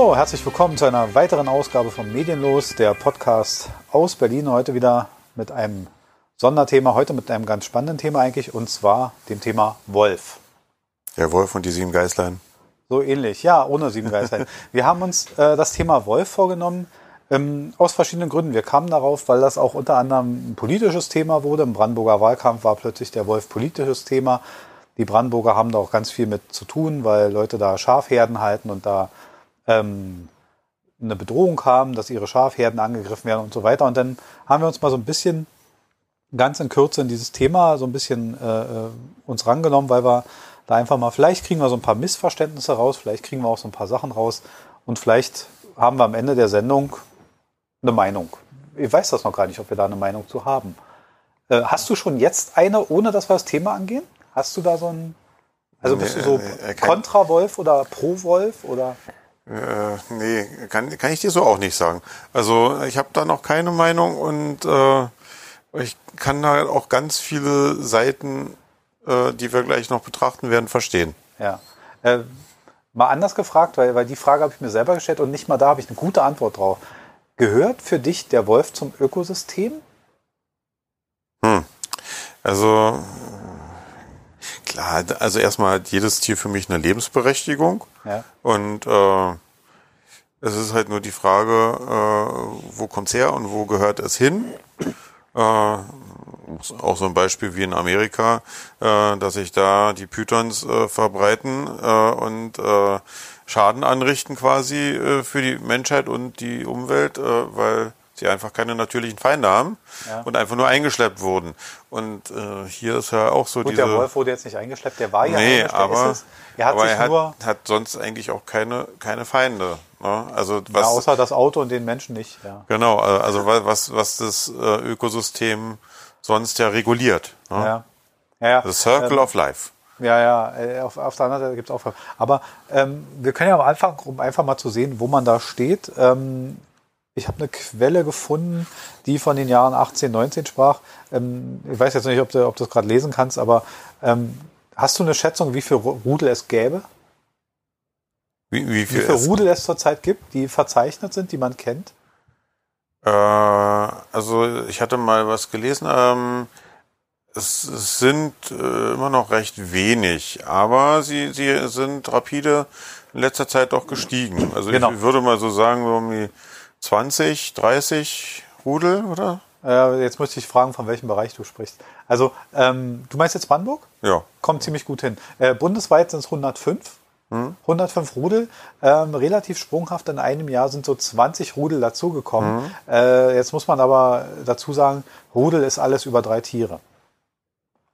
So, herzlich willkommen zu einer weiteren Ausgabe von Medienlos, der Podcast aus Berlin. Heute wieder mit einem Sonderthema, heute mit einem ganz spannenden Thema eigentlich, und zwar dem Thema Wolf. Der Wolf und die sieben Geißlein. So ähnlich, ja, ohne sieben Geißlein. Wir haben uns äh, das Thema Wolf vorgenommen, ähm, aus verschiedenen Gründen. Wir kamen darauf, weil das auch unter anderem ein politisches Thema wurde. Im Brandenburger Wahlkampf war plötzlich der Wolf politisches Thema. Die Brandenburger haben da auch ganz viel mit zu tun, weil Leute da Schafherden halten und da ähm, eine Bedrohung haben, dass ihre Schafherden angegriffen werden und so weiter. Und dann haben wir uns mal so ein bisschen ganz in Kürze in dieses Thema so ein bisschen äh, äh uns rangenommen, weil wir da einfach mal, vielleicht kriegen wir so ein paar Missverständnisse raus, vielleicht kriegen wir auch so ein paar Sachen raus und vielleicht haben wir am Ende der Sendung eine Meinung. Ich weiß das noch gar nicht, ob wir da eine Meinung zu haben. Äh, hast du schon jetzt eine, ohne dass wir das Thema angehen? Hast du da so ein, also bist du so äh, Kontra-Wolf oder Pro-Wolf oder? Äh, nee, kann, kann ich dir so auch nicht sagen. Also ich habe da noch keine Meinung und äh, ich kann da auch ganz viele Seiten, äh, die wir gleich noch betrachten werden, verstehen. Ja. Äh, mal anders gefragt, weil, weil die Frage habe ich mir selber gestellt und nicht mal da habe ich eine gute Antwort drauf. Gehört für dich der Wolf zum Ökosystem? Hm. Also klar, also erstmal hat jedes Tier für mich eine Lebensberechtigung. Ja. Und äh, es ist halt nur die Frage, äh, wo kommt's her und wo gehört es hin? Äh, auch so ein Beispiel wie in Amerika, äh, dass sich da die Pythons äh, verbreiten äh, und äh, Schaden anrichten quasi äh, für die Menschheit und die Umwelt, äh, weil sie einfach keine natürlichen Feinde haben ja. und einfach nur eingeschleppt wurden. Und äh, hier ist ja auch so Gut, diese... der Wolf wurde jetzt nicht eingeschleppt, der war ja nee, aber, er hat, aber er hat, hat, sonst eigentlich auch keine, keine Feinde. Ne? Also was, ja, außer das Auto und den Menschen nicht. Ja. Genau, also was, was das äh, Ökosystem sonst ja reguliert. Ne? Ja. Ja, ja. The Circle ähm, of Life. Ja, ja, äh, auf, auf der anderen Seite gibt es auch. Aber ähm, wir können ja am Anfang, um einfach mal zu sehen, wo man da steht. Ähm, ich habe eine Quelle gefunden, die von den Jahren 18, 19 sprach. Ähm, ich weiß jetzt nicht, ob du, ob du das gerade lesen kannst, aber ähm, hast du eine Schätzung, wie viele Rudel es gäbe? Wie, wie, viel wie viele Rudel es zurzeit gibt, die verzeichnet sind, die man kennt? Äh, also ich hatte mal was gelesen. Ähm, es, es sind äh, immer noch recht wenig, aber sie, sie sind rapide in letzter Zeit doch gestiegen. Also genau. ich würde mal so sagen, so um die 20, 30 Rudel, oder? Äh, jetzt müsste ich fragen, von welchem Bereich du sprichst. Also, ähm, du meinst jetzt Brandenburg? Ja. Kommt ziemlich gut hin. Äh, bundesweit sind es 105. 105 Rudel, ähm, relativ sprunghaft. In einem Jahr sind so 20 Rudel dazugekommen. Mhm. Äh, jetzt muss man aber dazu sagen, Rudel ist alles über drei Tiere.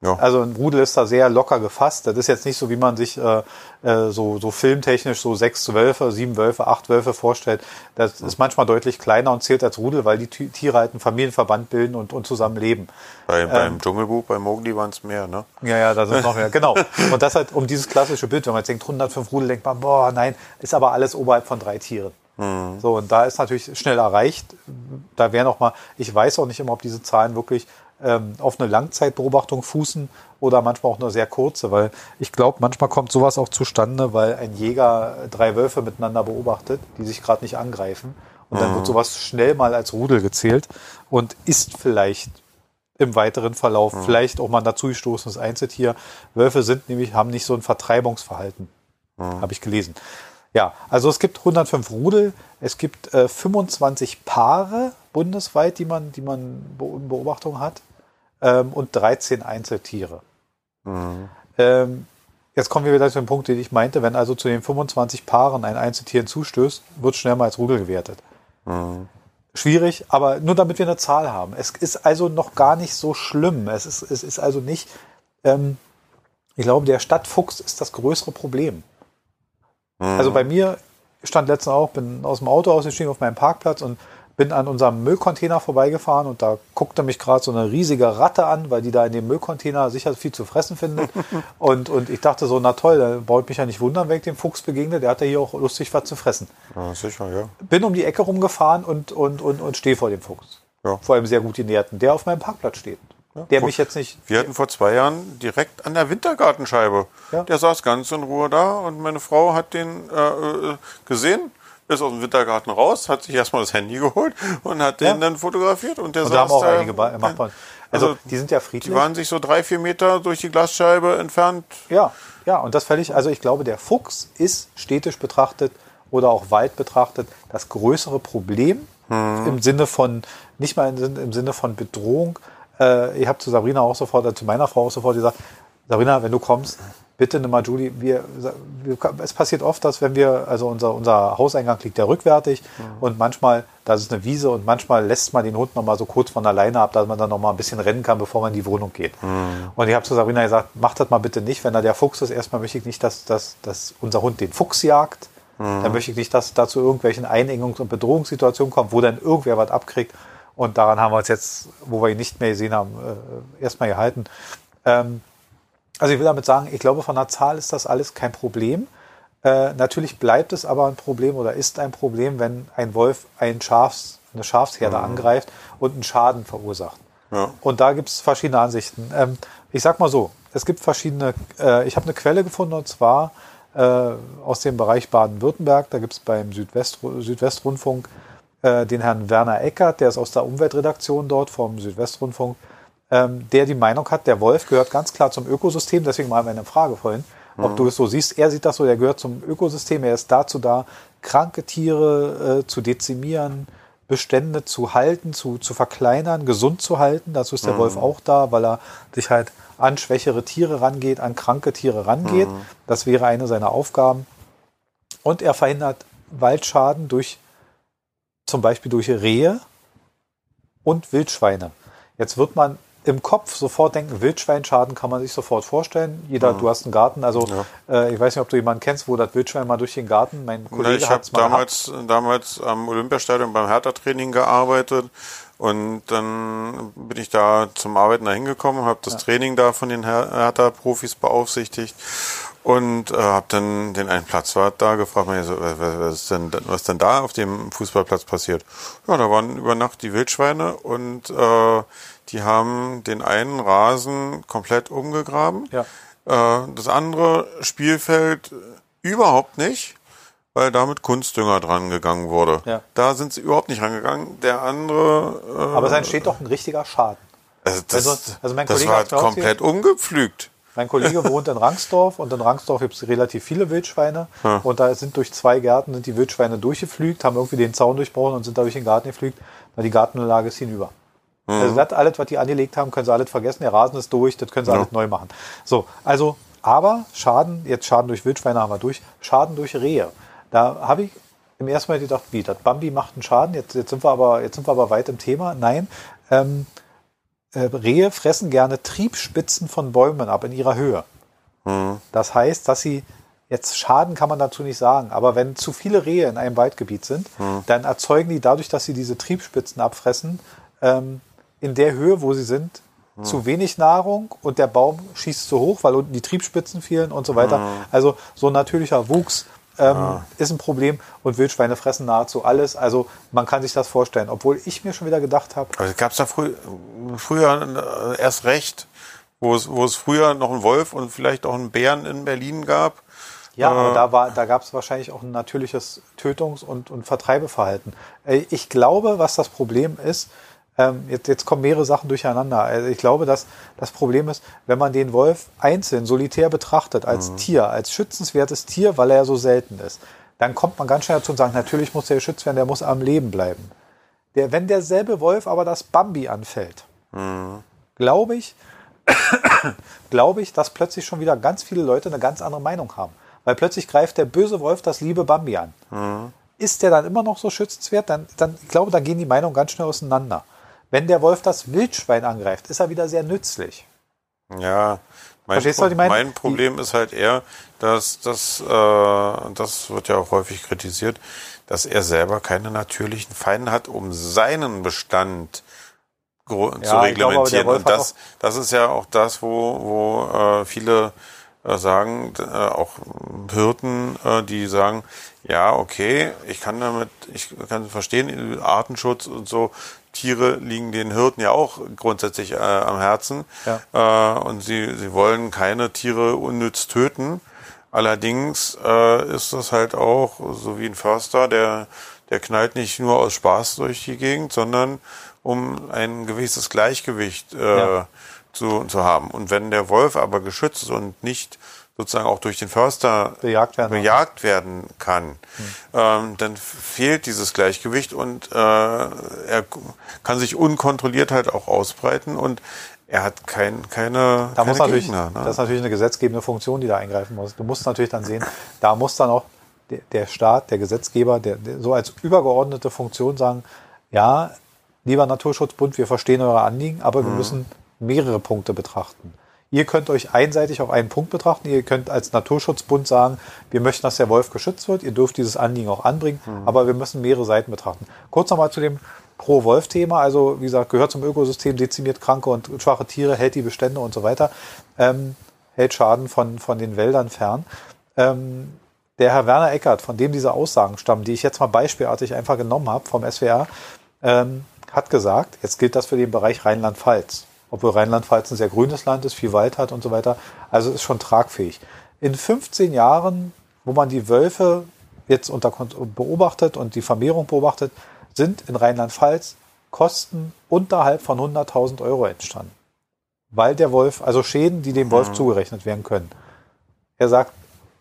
Ja. Also ein Rudel ist da sehr locker gefasst. Das ist jetzt nicht so, wie man sich äh, äh, so, so filmtechnisch so sechs Wölfe, sieben Wölfe, acht Wölfe vorstellt. Das ist manchmal deutlich kleiner und zählt als Rudel, weil die Tiere halt einen Familienverband bilden und, und zusammen leben. Bei, ähm, beim Dschungelbuch, bei Mowgli waren es mehr, ne? Ja, ja, da sind noch mehr, genau. Und das halt um dieses klassische Bild, wenn man jetzt denkt, 105 Rudel, denkt man, boah, nein, ist aber alles oberhalb von drei Tieren. Mhm. So, und da ist natürlich schnell erreicht. Da wäre noch mal, ich weiß auch nicht immer, ob diese Zahlen wirklich ähm, auf eine Langzeitbeobachtung fußen oder manchmal auch nur sehr kurze, weil ich glaube, manchmal kommt sowas auch zustande, weil ein Jäger drei Wölfe miteinander beobachtet, die sich gerade nicht angreifen. Und dann mhm. wird sowas schnell mal als Rudel gezählt und ist vielleicht im weiteren Verlauf mhm. vielleicht auch mal ein dazugestoßenes Einzeltier. Wölfe sind nämlich, haben nicht so ein Vertreibungsverhalten, mhm. habe ich gelesen. Ja, also es gibt 105 Rudel, es gibt äh, 25 Paare bundesweit, die man, die man in Beobachtung hat, ähm, und 13 Einzeltiere. Mhm. Ähm, jetzt kommen wir wieder zu dem Punkt, den ich meinte. Wenn also zu den 25 Paaren ein Einzeltier hinzustößt, wird schnell mal als Rudel gewertet. Mhm. Schwierig, aber nur damit wir eine Zahl haben. Es ist also noch gar nicht so schlimm. Es ist, es ist also nicht, ähm, ich glaube, der Stadtfuchs ist das größere Problem. Mhm. Also bei mir stand letztens auch, bin aus dem Auto ausgestiegen auf meinem Parkplatz und bin an unserem Müllcontainer vorbeigefahren und da guckte mich gerade so eine riesige Ratte an, weil die da in dem Müllcontainer sicher viel zu fressen findet. und, und ich dachte so, na toll, da baut mich ja nicht wundern, wenn ich dem Fuchs begegne, der hat ja hier auch lustig was zu fressen. Ja, sicher, ja. Bin um die Ecke rumgefahren und, und, und, und stehe vor dem Fuchs. Ja. Vor einem sehr gut genährten, der auf meinem Parkplatz steht. Ja, der mich jetzt nicht. Wir hatten vor zwei Jahren direkt an der Wintergartenscheibe. Ja. Der saß ganz in Ruhe da und meine Frau hat den äh, äh gesehen, ist aus dem Wintergarten raus, hat sich erstmal das Handy geholt und hat ja. den dann fotografiert und der und da haben auch da, einige Nachbarn. Also, also, die sind ja friedlich. Die waren sich so drei, vier Meter durch die Glasscheibe entfernt. Ja, ja, und das völlig, also ich glaube, der Fuchs ist städtisch betrachtet oder auch Wald betrachtet das größere Problem hm. im Sinne von, nicht mal im Sinne von Bedrohung. Äh, ich habe zu Sabrina auch sofort, äh, zu meiner Frau auch sofort gesagt, Sabrina, wenn du kommst, bitte nimm mal Julie, wir, wir, es passiert oft, dass wenn wir, also unser, unser Hauseingang liegt ja rückwärtig mhm. und manchmal, da ist eine Wiese und manchmal lässt man den Hund noch mal so kurz von alleine ab, dass man dann noch mal ein bisschen rennen kann, bevor man in die Wohnung geht. Mhm. Und ich habe zu Sabrina gesagt, mach das mal bitte nicht, wenn da der Fuchs ist, erstmal möchte ich nicht, dass, dass, dass unser Hund den Fuchs jagt, mhm. dann möchte ich nicht, dass da zu irgendwelchen Einengungs- und Bedrohungssituationen kommt, wo dann irgendwer was abkriegt und daran haben wir uns jetzt, wo wir ihn nicht mehr gesehen haben, äh, erstmal gehalten. Ähm, also ich will damit sagen, ich glaube, von der Zahl ist das alles kein Problem. Äh, natürlich bleibt es aber ein Problem oder ist ein Problem, wenn ein Wolf ein Schafs, eine Schafsherde mhm. angreift und einen Schaden verursacht. Ja. Und da gibt es verschiedene Ansichten. Ähm, ich sag mal so, es gibt verschiedene, äh, ich habe eine Quelle gefunden und zwar äh, aus dem Bereich Baden-Württemberg, da gibt es beim Südwest, Südwestrundfunk äh, den Herrn Werner Eckert, der ist aus der Umweltredaktion dort vom Südwestrundfunk ähm, der die Meinung hat, der Wolf gehört ganz klar zum Ökosystem. Deswegen mal eine Frage vorhin, ob mhm. du es so siehst. Er sieht das so, der gehört zum Ökosystem. Er ist dazu da, kranke Tiere äh, zu dezimieren, Bestände zu halten, zu, zu verkleinern, gesund zu halten. Dazu ist der mhm. Wolf auch da, weil er sich halt an schwächere Tiere rangeht, an kranke Tiere rangeht. Mhm. Das wäre eine seiner Aufgaben. Und er verhindert Waldschaden durch zum Beispiel durch Rehe und Wildschweine. Jetzt wird man im Kopf sofort denken, Wildschweinschaden kann man sich sofort vorstellen. Jeder, mhm. du hast einen Garten, also ja. äh, ich weiß nicht, ob du jemanden kennst, wo das Wildschwein mal durch den Garten, mein Kollege ja, Ich habe damals, damals am Olympiastadion beim Hertha-Training gearbeitet und dann bin ich da zum Arbeiten da hingekommen, habe das ja. Training da von den Hertha-Profis beaufsichtigt und äh, habe dann den einen Platzwart da gefragt, so, was, ist denn, was denn da auf dem Fußballplatz passiert? Ja, da waren über Nacht die Wildschweine und äh, die haben den einen Rasen komplett umgegraben. Ja. Äh, das andere Spielfeld überhaupt nicht, weil damit Kunstdünger dran gegangen wurde. Ja. Da sind sie überhaupt nicht rangegangen. Der andere. Äh, Aber es entsteht doch ein richtiger Schaden. Also, das, also, also mein das war komplett umgepflügt. Mein Kollege wohnt in Rangsdorf und in Rangsdorf gibt es relativ viele Wildschweine. Hm. Und da sind durch zwei Gärten sind die Wildschweine durchgeflügt, haben irgendwie den Zaun durchbrochen und sind da durch den Garten geflügt, weil die Gartenanlage ist hinüber. Mhm. Also das alles, was die angelegt haben, können sie alles vergessen. Der Rasen ist durch, das können sie ja. alles neu machen. So, also, aber Schaden, jetzt Schaden durch Wildschweine haben wir durch, Schaden durch Rehe. Da habe ich im ersten Mal gedacht, wie, das Bambi macht einen Schaden, jetzt, jetzt, sind, wir aber, jetzt sind wir aber weit im Thema. Nein, ähm, äh, Rehe fressen gerne Triebspitzen von Bäumen ab in ihrer Höhe. Mhm. Das heißt, dass sie Jetzt Schaden kann man dazu nicht sagen, aber wenn zu viele Rehe in einem Waldgebiet sind, mhm. dann erzeugen die dadurch, dass sie diese Triebspitzen abfressen, ähm, in der Höhe, wo sie sind, hm. zu wenig Nahrung und der Baum schießt zu hoch, weil unten die Triebspitzen fehlen und so weiter. Hm. Also so ein natürlicher Wuchs ähm, ah. ist ein Problem und Wildschweine fressen nahezu alles. Also man kann sich das vorstellen, obwohl ich mir schon wieder gedacht habe. Also gab es da frü früher äh, erst recht, wo es, wo es früher noch einen Wolf und vielleicht auch einen Bären in Berlin gab. Ja, aber da, war, da gab es wahrscheinlich auch ein natürliches Tötungs- und, und Vertreibeverhalten. Äh, ich glaube, was das Problem ist, ähm, jetzt, jetzt kommen mehrere Sachen durcheinander. Also ich glaube, dass das Problem ist, wenn man den Wolf einzeln, solitär betrachtet, als mhm. Tier, als schützenswertes Tier, weil er so selten ist, dann kommt man ganz schnell dazu und sagt, natürlich muss der geschützt werden, der muss am Leben bleiben. Der, wenn derselbe Wolf aber das Bambi anfällt, mhm. glaube ich, glaube ich, dass plötzlich schon wieder ganz viele Leute eine ganz andere Meinung haben. Weil plötzlich greift der böse Wolf das liebe Bambi an. Mhm. Ist der dann immer noch so schützenswert? Dann, dann, ich glaube, da gehen die Meinungen ganz schnell auseinander. Wenn der Wolf das Wildschwein angreift, ist er wieder sehr nützlich. Ja, mein, Verstehst du, mein, mein Problem ist halt eher, dass das, äh, das wird ja auch häufig kritisiert, dass er selber keine natürlichen Feinde hat, um seinen Bestand ja, zu reglementieren. Glaube, Und das, das ist ja auch das, wo, wo äh, viele äh, sagen, äh, auch Hirten, äh, die sagen, ja, okay, ich kann damit, ich kann verstehen, Artenschutz und so, Tiere liegen den Hirten ja auch grundsätzlich äh, am Herzen. Ja. Äh, und sie, sie wollen keine Tiere unnütz töten. Allerdings äh, ist das halt auch so wie ein Förster, der, der knallt nicht nur aus Spaß durch die Gegend, sondern um ein gewisses Gleichgewicht äh, ja. zu, zu haben. Und wenn der Wolf aber geschützt und nicht sozusagen auch durch den Förster bejagt werden, bejagt werden kann, hm. ähm, dann fehlt dieses Gleichgewicht und äh, er kann sich unkontrolliert halt auch ausbreiten und er hat kein, keine, da keine muss natürlich, Gegner. Ne? Das ist natürlich eine gesetzgebende Funktion, die da eingreifen muss. Du musst natürlich dann sehen, da muss dann auch der, der Staat, der Gesetzgeber, der, der, so als übergeordnete Funktion sagen, ja, lieber Naturschutzbund, wir verstehen eure Anliegen, aber wir mhm. müssen mehrere Punkte betrachten. Ihr könnt euch einseitig auf einen Punkt betrachten. Ihr könnt als Naturschutzbund sagen, wir möchten, dass der Wolf geschützt wird. Ihr dürft dieses Anliegen auch anbringen, mhm. aber wir müssen mehrere Seiten betrachten. Kurz nochmal zu dem Pro-Wolf-Thema. Also, wie gesagt, gehört zum Ökosystem, dezimiert kranke und schwache Tiere, hält die Bestände und so weiter, ähm, hält Schaden von, von den Wäldern fern. Ähm, der Herr Werner Eckert, von dem diese Aussagen stammen, die ich jetzt mal beispielartig einfach genommen habe vom SWR, ähm, hat gesagt, jetzt gilt das für den Bereich Rheinland-Pfalz obwohl Rheinland-Pfalz ein sehr grünes Land ist, viel Wald hat und so weiter. Also ist schon tragfähig. In 15 Jahren, wo man die Wölfe jetzt unter beobachtet und die Vermehrung beobachtet, sind in Rheinland-Pfalz Kosten unterhalb von 100.000 Euro entstanden. Weil der Wolf, also Schäden, die dem Wolf mhm. zugerechnet werden können. Er sagt,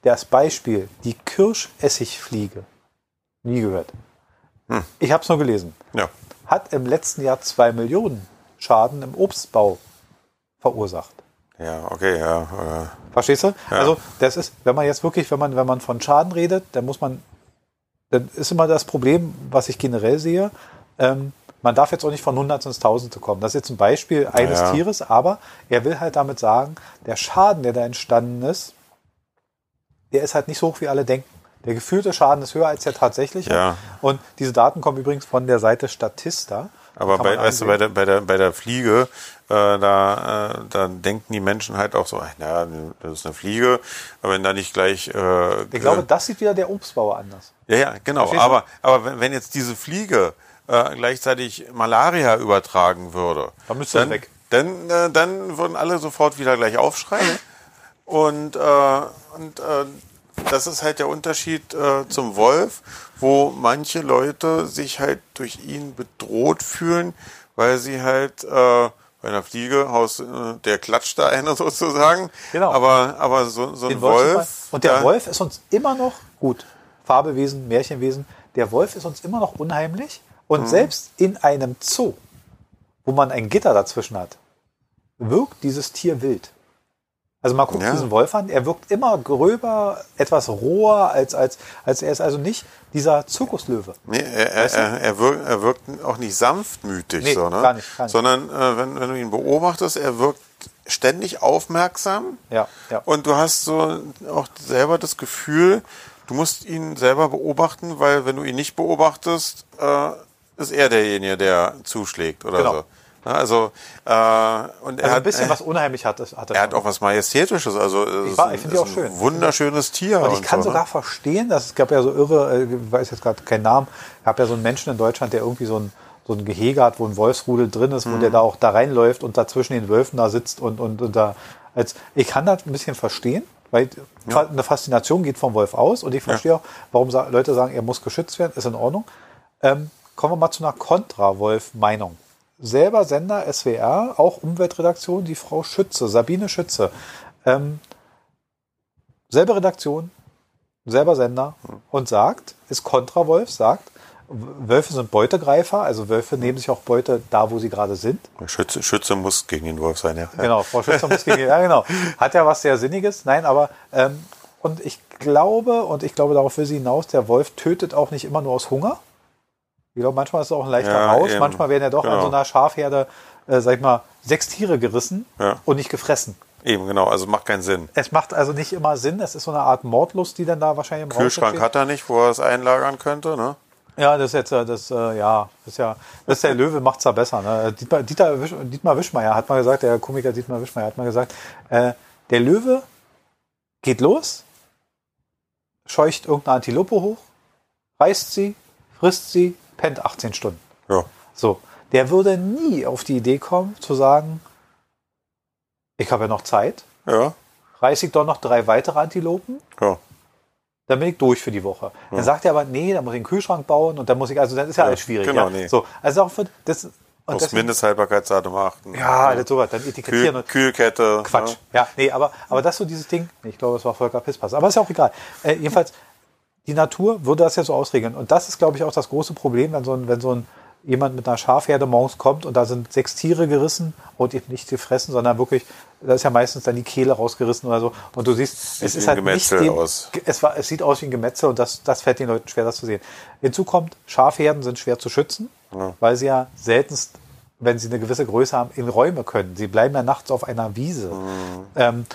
das Beispiel, die Kirschessigfliege, nie gehört. Hm. Ich habe es nur gelesen. Ja. Hat im letzten Jahr zwei Millionen Schaden im Obstbau verursacht. Ja, okay, ja. Äh, Verstehst du? Ja. Also das ist, wenn man jetzt wirklich, wenn man, wenn man von Schaden redet, dann muss man, dann ist immer das Problem, was ich generell sehe, ähm, man darf jetzt auch nicht von Hunderten ins Tausende kommen. Das ist jetzt ein Beispiel eines ja. Tieres, aber er will halt damit sagen, der Schaden, der da entstanden ist, der ist halt nicht so hoch, wie alle denken. Der gefühlte Schaden ist höher als der tatsächliche. Ja. Und diese Daten kommen übrigens von der Seite Statista. Aber bei, weißt du, bei der, bei der, bei der Fliege, äh, da, äh, da denken die Menschen halt auch so, naja, das ist eine Fliege, aber wenn da nicht gleich. Äh, ich glaube, das sieht wieder der Obstbauer anders. Ja, ja, genau. Aber, aber wenn, wenn jetzt diese Fliege äh, gleichzeitig Malaria übertragen würde, dann müsste dann, weg. Dann, äh, dann würden alle sofort wieder gleich aufschreien. und äh, und äh, das ist halt der Unterschied äh, zum Wolf, wo manche Leute sich halt durch ihn bedroht fühlen, weil sie halt äh, bei einer Fliege, Haus, äh, der klatscht da einer sozusagen. Genau. Aber, aber so, so ein Wolf. Und der Wolf ist uns immer noch gut. Fabelwesen, Märchenwesen. Der Wolf ist uns immer noch unheimlich. Und mhm. selbst in einem Zoo, wo man ein Gitter dazwischen hat, wirkt dieses Tier wild. Also man guckt ja. diesen Wolf an, er wirkt immer gröber, etwas roher, als, als, als er ist also nicht dieser Zirkuslöwe. Nee, er, er, er, er, wirkt, er wirkt auch nicht sanftmütig, nee, so, ne? gar nicht, gar nicht. sondern äh, wenn, wenn du ihn beobachtest, er wirkt ständig aufmerksam ja, ja. und du hast so auch selber das Gefühl, du musst ihn selber beobachten, weil wenn du ihn nicht beobachtest, äh, ist er derjenige, der zuschlägt oder genau. so. Also, äh, und er also ein hat, bisschen äh, was unheimlich hat, hat er. hat auch was Majestätisches, also ich, war, ich finde die auch schön. wunderschönes Tier. Und ich kann so, sogar ne? verstehen, dass es gab ja so irre, äh, ich weiß jetzt gerade keinen Namen, gab ja so einen Menschen in Deutschland, der irgendwie so ein so ein Gehege hat, wo ein Wolfsrudel drin ist, wo mhm. der da auch da reinläuft und da zwischen den Wölfen da sitzt und, und, und da als ich kann das ein bisschen verstehen, weil ja. eine Faszination geht vom Wolf aus und ich verstehe ja. auch, warum Leute sagen, er muss geschützt werden, ist in Ordnung. Ähm, kommen wir mal zu einer Kontra-Wolf-Meinung selber Sender SWR, auch Umweltredaktion, die Frau Schütze, Sabine Schütze. Ähm, selbe Redaktion, selber Sender und sagt, ist Kontra-Wolf, sagt, Wölfe sind Beutegreifer, also Wölfe nehmen sich auch Beute da, wo sie gerade sind. Schütze, Schütze muss gegen den Wolf sein, ja. Genau, Frau Schütze muss gegen den, ja genau. Hat ja was sehr Sinniges, nein, aber ähm, und ich glaube, und ich glaube, darauf will sie hinaus, der Wolf tötet auch nicht immer nur aus Hunger, ich glaube, manchmal ist es auch ein leichter ja, Rausch. Eben. Manchmal werden ja doch genau. an so einer Schafherde, äh, sag ich mal, sechs Tiere gerissen ja. und nicht gefressen. Eben, genau. Also macht keinen Sinn. Es macht also nicht immer Sinn. Es ist so eine Art Mordlust, die dann da wahrscheinlich im Kühlschrank hat er nicht, wo er es einlagern könnte, ne? Ja, das ist jetzt, äh, das, äh, ja, das ist ja, das ist der Löwe macht's da besser. Ne? Dietmar, Dieter, Dietmar Wischmeier hat mal gesagt, der Komiker Dietmar Wischmeier hat mal gesagt, äh, der Löwe geht los, scheucht irgendeine Antilope hoch, reißt sie, frisst sie, pennt 18 Stunden. Ja. So, der würde nie auf die Idee kommen zu sagen, ich habe ja noch Zeit. Ja. beiße ich doch noch drei weitere Antilopen. Ja. Dann bin ich durch für die Woche. Dann sagt er aber, nee, dann muss ich einen Kühlschrank bauen und dann muss ich, also dann ist ja, alles schwierig. genau, ja. nee. So, also auch für das. Und Aufs Mindesthaltbarkeitsdatum achten. ja, alles sowas, dann etikettieren Kühl, Kühlkette. Quatsch. Ne? Ja, nee, aber, aber das so dieses Ding, ich glaube, es war Volker Pisspass, aber ist ja auch egal. Äh, jedenfalls, die Natur würde das ja so ausregeln. Und das ist, glaube ich, auch das große Problem, wenn so ein, wenn so ein jemand mit einer Schafherde morgens kommt und da sind sechs Tiere gerissen und eben nicht gefressen, sondern wirklich, da ist ja meistens dann die Kehle rausgerissen oder so. Und du siehst, es wie ist halt nicht dem, aus. Es, war, es sieht aus wie ein Gemetzel und das, das fällt den Leuten schwer, das zu sehen. Hinzu kommt, Schafherden sind schwer zu schützen, weil sie ja seltenst, wenn sie eine gewisse Größe haben, in Räume können. Sie bleiben ja nachts auf einer Wiese. Ähm,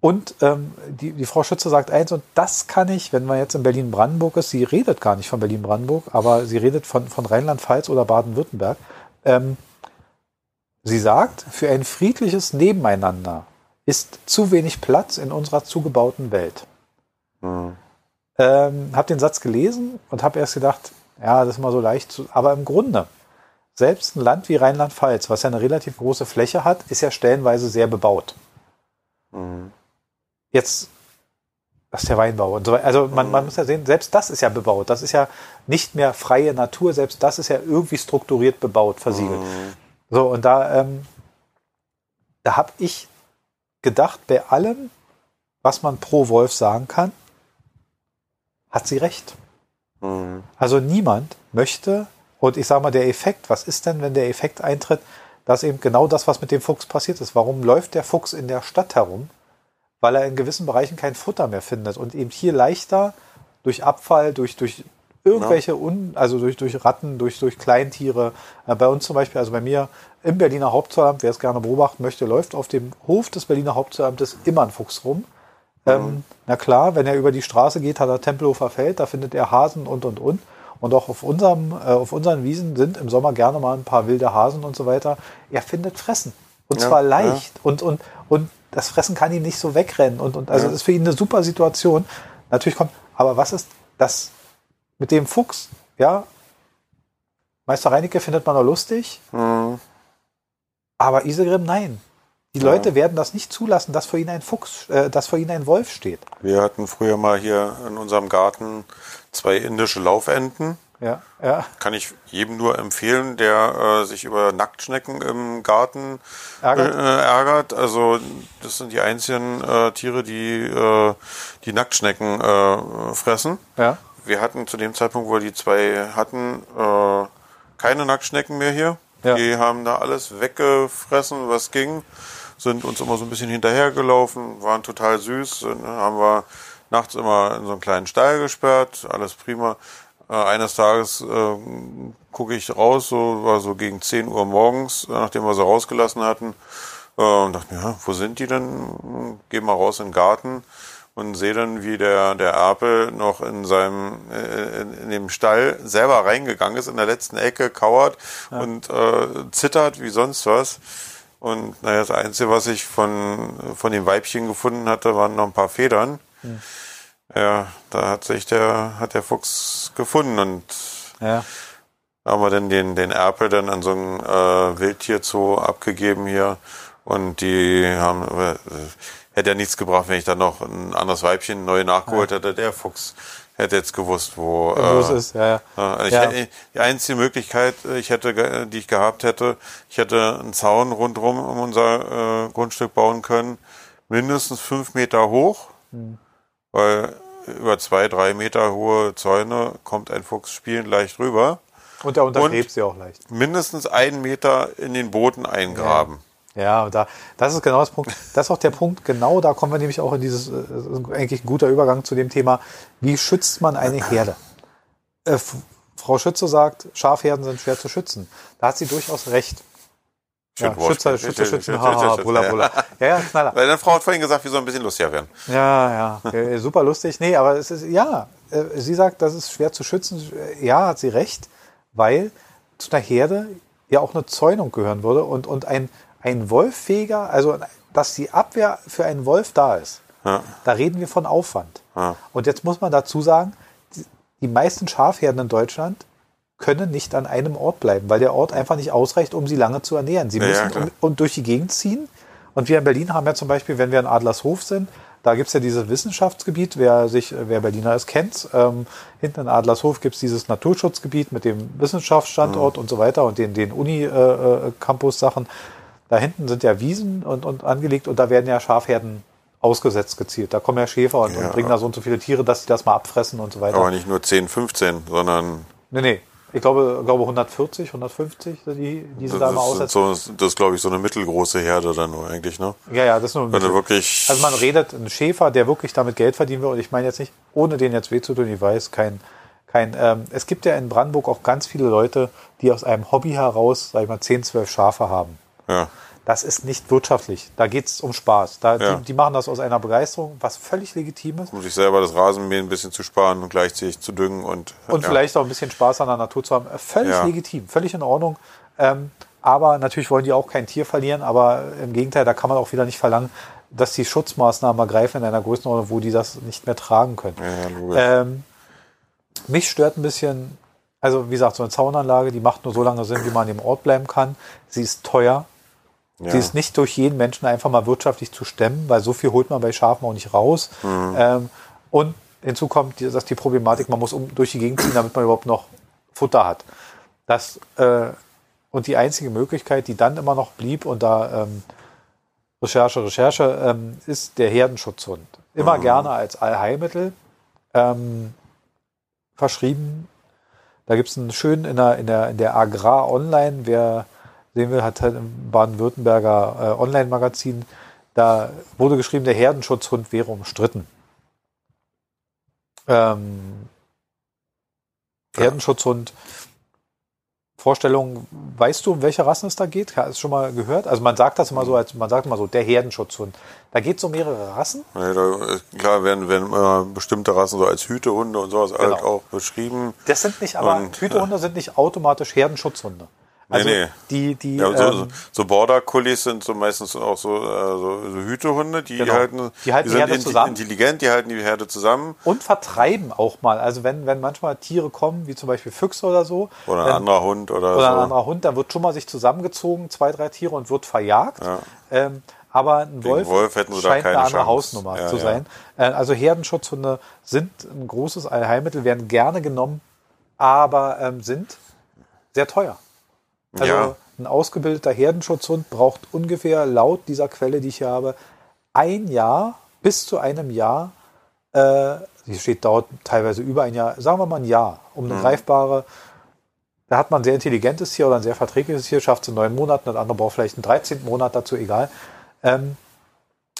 und ähm, die, die Frau Schütze sagt eins, und das kann ich, wenn man jetzt in Berlin-Brandenburg ist, sie redet gar nicht von Berlin-Brandenburg, aber sie redet von, von Rheinland-Pfalz oder Baden-Württemberg. Ähm, sie sagt, für ein friedliches Nebeneinander ist zu wenig Platz in unserer zugebauten Welt. Ähm, hab den Satz gelesen und habe erst gedacht, ja, das ist mal so leicht zu, aber im Grunde, selbst ein Land wie Rheinland-Pfalz, was ja eine relativ große Fläche hat, ist ja stellenweise sehr bebaut. Jetzt, das ist der Weinbau und so weiter. Also man, man muss ja sehen, selbst das ist ja bebaut. Das ist ja nicht mehr freie Natur, selbst das ist ja irgendwie strukturiert bebaut, versiegelt. So, und da, ähm, da habe ich gedacht, bei allem, was man pro Wolf sagen kann, hat sie recht. Mhm. Also niemand möchte, und ich sage mal, der Effekt, was ist denn, wenn der Effekt eintritt, dass eben genau das, was mit dem Fuchs passiert ist. Warum läuft der Fuchs in der Stadt herum? Weil er in gewissen Bereichen kein Futter mehr findet und eben hier leichter durch Abfall, durch, durch irgendwelche, Un, also durch, durch Ratten, durch, durch Kleintiere. Äh, bei uns zum Beispiel, also bei mir im Berliner Hauptzollamt, wer es gerne beobachten möchte, läuft auf dem Hof des Berliner Hauptzollamtes immer ein Fuchs rum. Ähm, na klar, wenn er über die Straße geht, hat er Tempelhofer Feld, da findet er Hasen und und und. Und auch auf, unserem, äh, auf unseren Wiesen sind im Sommer gerne mal ein paar wilde Hasen und so weiter. Er findet Fressen. Und Ja, zwar leicht. Und, und, und das Fressen kann ihm nicht so wegrennen. Und, und also das ist für ihn eine super Situation. Natürlich kommt, aber was ist das mit dem Fuchs? Ja, Meister Reinecke findet man noch lustig, Mhm. aber Isegrim nein. Die Leute werden das nicht zulassen, dass vor ihnen ein Fuchs, äh, dass vor ihnen ein Wolf steht. Wir hatten früher mal hier in unserem Garten zwei indische Laufenten. Ja, ja. Kann ich jedem nur empfehlen, der äh, sich über Nacktschnecken im Garten Ärgert? Äh, ärgert. Also das sind die einzigen äh, Tiere, die äh, die Nacktschnecken äh, fressen. Ja. Wir hatten zu dem Zeitpunkt, wo wir die zwei hatten, äh, keine Nacktschnecken mehr hier. Ja. Die haben da alles weggefressen, was ging. Sind uns immer so ein bisschen hinterhergelaufen, waren total süß. Haben wir nachts immer in so einen kleinen Stall gesperrt, alles prima. Äh, eines Tages äh, gucke ich raus, so war so gegen 10 Uhr morgens, äh, nachdem wir sie rausgelassen hatten, äh, und dachte mir, ja, wo sind die denn? Geh mal raus in den Garten und sehe dann, wie der, der Erpel noch in seinem, äh, in, in dem Stall selber reingegangen ist, in der letzten Ecke kauert und äh, zittert wie sonst was. Und naja, das Einzige, was ich von, von dem Weibchen gefunden hatte, waren noch ein paar Federn. Ja, da hat sich der, hat der Fuchs gefunden und Ja. haben wir dann den, den Erpel dann an so ein äh, Wildtierzoo abgegeben hier und die haben, äh, hätte ja nichts gebracht, wenn ich dann noch ein anderes Weibchen neu nachgeholt hätte. Der Fuchs hätte jetzt gewusst, wo, Wo es äh, ist, ja, ja. ja, ich, Ja. Die einzige Möglichkeit, äh, ich hätte, die ich gehabt hätte, ich hätte einen Zaun rundherum um unser äh, Grundstück bauen können, mindestens fünf Meter hoch, Hm. Weil über zwei, drei Meter hohe Zäune kommt ein Fuchs spielend leicht rüber. Und er untergräbt sie auch leicht. Mindestens einen Meter in den Boden eingraben. Ja, und da, das ist genau das Punkt. Das ist auch der Punkt, genau da kommen wir nämlich auch in dieses, äh, eigentlich ein guter Übergang zu dem Thema, wie schützt man eine Herde? Äh, Frau Schütze sagt, Schafherden sind schwer zu schützen. Da hat sie durchaus recht. Ja, Schützenwurst. Schütze, Schütze, Schützen, haha, bulla, bulla. Ja, ja, knaller. Weil deine Frau hat vorhin gesagt, wir sollen ein bisschen lustiger werden. Ja, ja, äh, super lustig. Nee, aber es ist, ja, äh, sie sagt, das ist schwer zu schützen. Ja, hat sie recht, weil zu einer Herde ja auch eine Zäunung gehören würde und, und ein, ein Wolffähiger, also dass die Abwehr für einen Wolf da ist, Ja. da reden wir von Aufwand. Ja. Und jetzt muss man dazu sagen, die meisten Schafherden in Deutschland können nicht an einem Ort bleiben, weil der Ort einfach nicht ausreicht, um sie lange zu ernähren. Sie Ja, ja, müssen klar. um, und durch die Gegend ziehen Und wir in Berlin haben ja zum Beispiel, wenn wir in Adlershof sind, da gibt's ja dieses Wissenschaftsgebiet, wer sich, wer Berliner es kennt. Ähm, hinten in Adlershof gibt's dieses Naturschutzgebiet mit dem Wissenschaftsstandort mhm. und so weiter und den, den Uni-Campus-Sachen. Äh, da hinten sind ja Wiesen und, und angelegt und da werden ja Schafherden ausgesetzt gezielt. Da kommen ja Schäfer und, ja. und bringen da so und so viele Tiere, dass sie das mal abfressen und so weiter. Aber nicht nur 10, 15, sondern. Nee, nee. Ich glaube, glaube 140, 150, die, die sie da mal aussetzen. So, das ist, glaube ich, so eine mittelgroße Herde dann nur eigentlich, ne? Ja, ja, das ist nur Wenn du wirklich Also man redet, ein Schäfer, der wirklich damit Geld verdienen will, und ich meine jetzt nicht, ohne den jetzt weh zu tun, ich weiß, kein, kein, ähm, es gibt ja in Brandenburg auch ganz viele Leute, die aus einem Hobby heraus, sag ich mal, 10, 12 Schafe haben. Ja das ist nicht wirtschaftlich. Da geht es um Spaß. Da, ja. die, die, machen das aus einer Begeisterung, was völlig legitim ist. Um sich selber das Rasenmähen ein bisschen zu sparen und gleichzeitig zu düngen und. Und ja. vielleicht auch ein bisschen Spaß an der Natur zu haben. Völlig ja. legitim, völlig in Ordnung. Ähm, aber natürlich wollen die auch kein Tier verlieren, aber im Gegenteil, da kann man auch wieder nicht verlangen, dass die Schutzmaßnahmen ergreifen in einer Größenordnung, wo die das nicht mehr tragen können. Ähm, mich stört ein bisschen, also wie gesagt, so eine Zaunanlage, die macht nur so lange Sinn, wie man im Ort bleiben kann. Sie ist teuer. Ja. Sie ist nicht durch jeden Menschen einfach mal wirtschaftlich zu stemmen, weil so viel holt man bei Schafen auch nicht raus. Mhm. Ähm, und hinzu kommt, dass die Problematik, man muss um, durch die Gegend ziehen, damit man überhaupt noch Futter hat. Das, äh, und die einzige Möglichkeit, die dann immer noch blieb, und da ähm, Recherche, Recherche, ähm, ist der Herdenschutzhund. Immer mhm. gerne als Allheilmittel ähm, verschrieben. Da gibt es einen schönen in der, in der, in der Agrar Online, wer sehen wir, hat halt im Baden-Württemberger äh, Online-Magazin, da wurde geschrieben, der Herdenschutzhund wäre umstritten. Ähm, ja. Herdenschutzhund, Vorstellung, weißt du, um welche Rassen es da geht? Hast du schon mal gehört? Also man sagt das immer so, als man sagt immer so, der Herdenschutzhund. Da geht es um mehrere Rassen. Ja, da, klar werden, werden äh, bestimmte Rassen so als Hütehunde und sowas genau. halt auch beschrieben. Das sind nicht, aber und, Hütehunde sind nicht automatisch Herdenschutzhunde. Also nee, nee. Die, die, ja, so, ähm, so Border Collies sind so meistens auch so, äh, so, so Hütehunde, die genau. halten, die, halten die, die sind zusammen. intelligent, die halten die Herde zusammen. Und vertreiben auch mal. Also wenn, wenn manchmal Tiere kommen, wie zum Beispiel Füchse oder so. Oder ein dann, anderer Hund oder, oder so. ein anderer Hund, dann wird schon mal sich zusammengezogen, zwei, drei Tiere und wird verjagt. Ja. Ähm, aber ein Wolf, Wolf scheint eine andere Chance. Hausnummer ja, zu sein. Ja. Äh, also Herdenschutzhunde sind ein großes Allheilmittel, werden gerne genommen, aber ähm, sind sehr teuer. Also ja. Ein ausgebildeter Herdenschutzhund braucht ungefähr laut dieser Quelle, die ich hier habe, ein Jahr bis zu einem Jahr. Äh, hier steht dauert teilweise über ein Jahr, sagen wir mal ein Jahr, um eine mhm. greifbare. Da hat man ein sehr intelligentes Tier oder ein sehr verträgliches Tier, schafft es in neun Monaten, das andere braucht vielleicht einen 13. Monat dazu, egal. Ähm,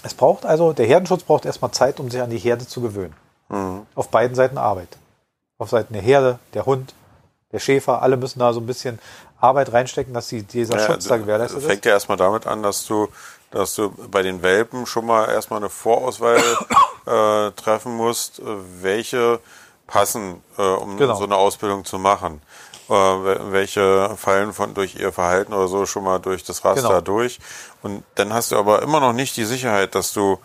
es braucht also, der Herdenschutz braucht erstmal Zeit, um sich an die Herde zu gewöhnen. Mhm. Auf beiden Seiten Arbeit. Auf Seiten der Herde, der Hund, der Schäfer, alle müssen da so ein bisschen Arbeit reinstecken, dass die, dieser ja, Schutz da gewährleistet ist? Fängt ja erstmal damit an, dass du, dass du bei den Welpen schon mal erstmal eine Vorauswahl äh, treffen musst, welche passen, äh, um genau. so eine Ausbildung zu machen. Äh, welche fallen von durch ihr Verhalten oder so schon mal durch das Raster genau. durch. Und dann hast du aber immer noch nicht die Sicherheit, dass du,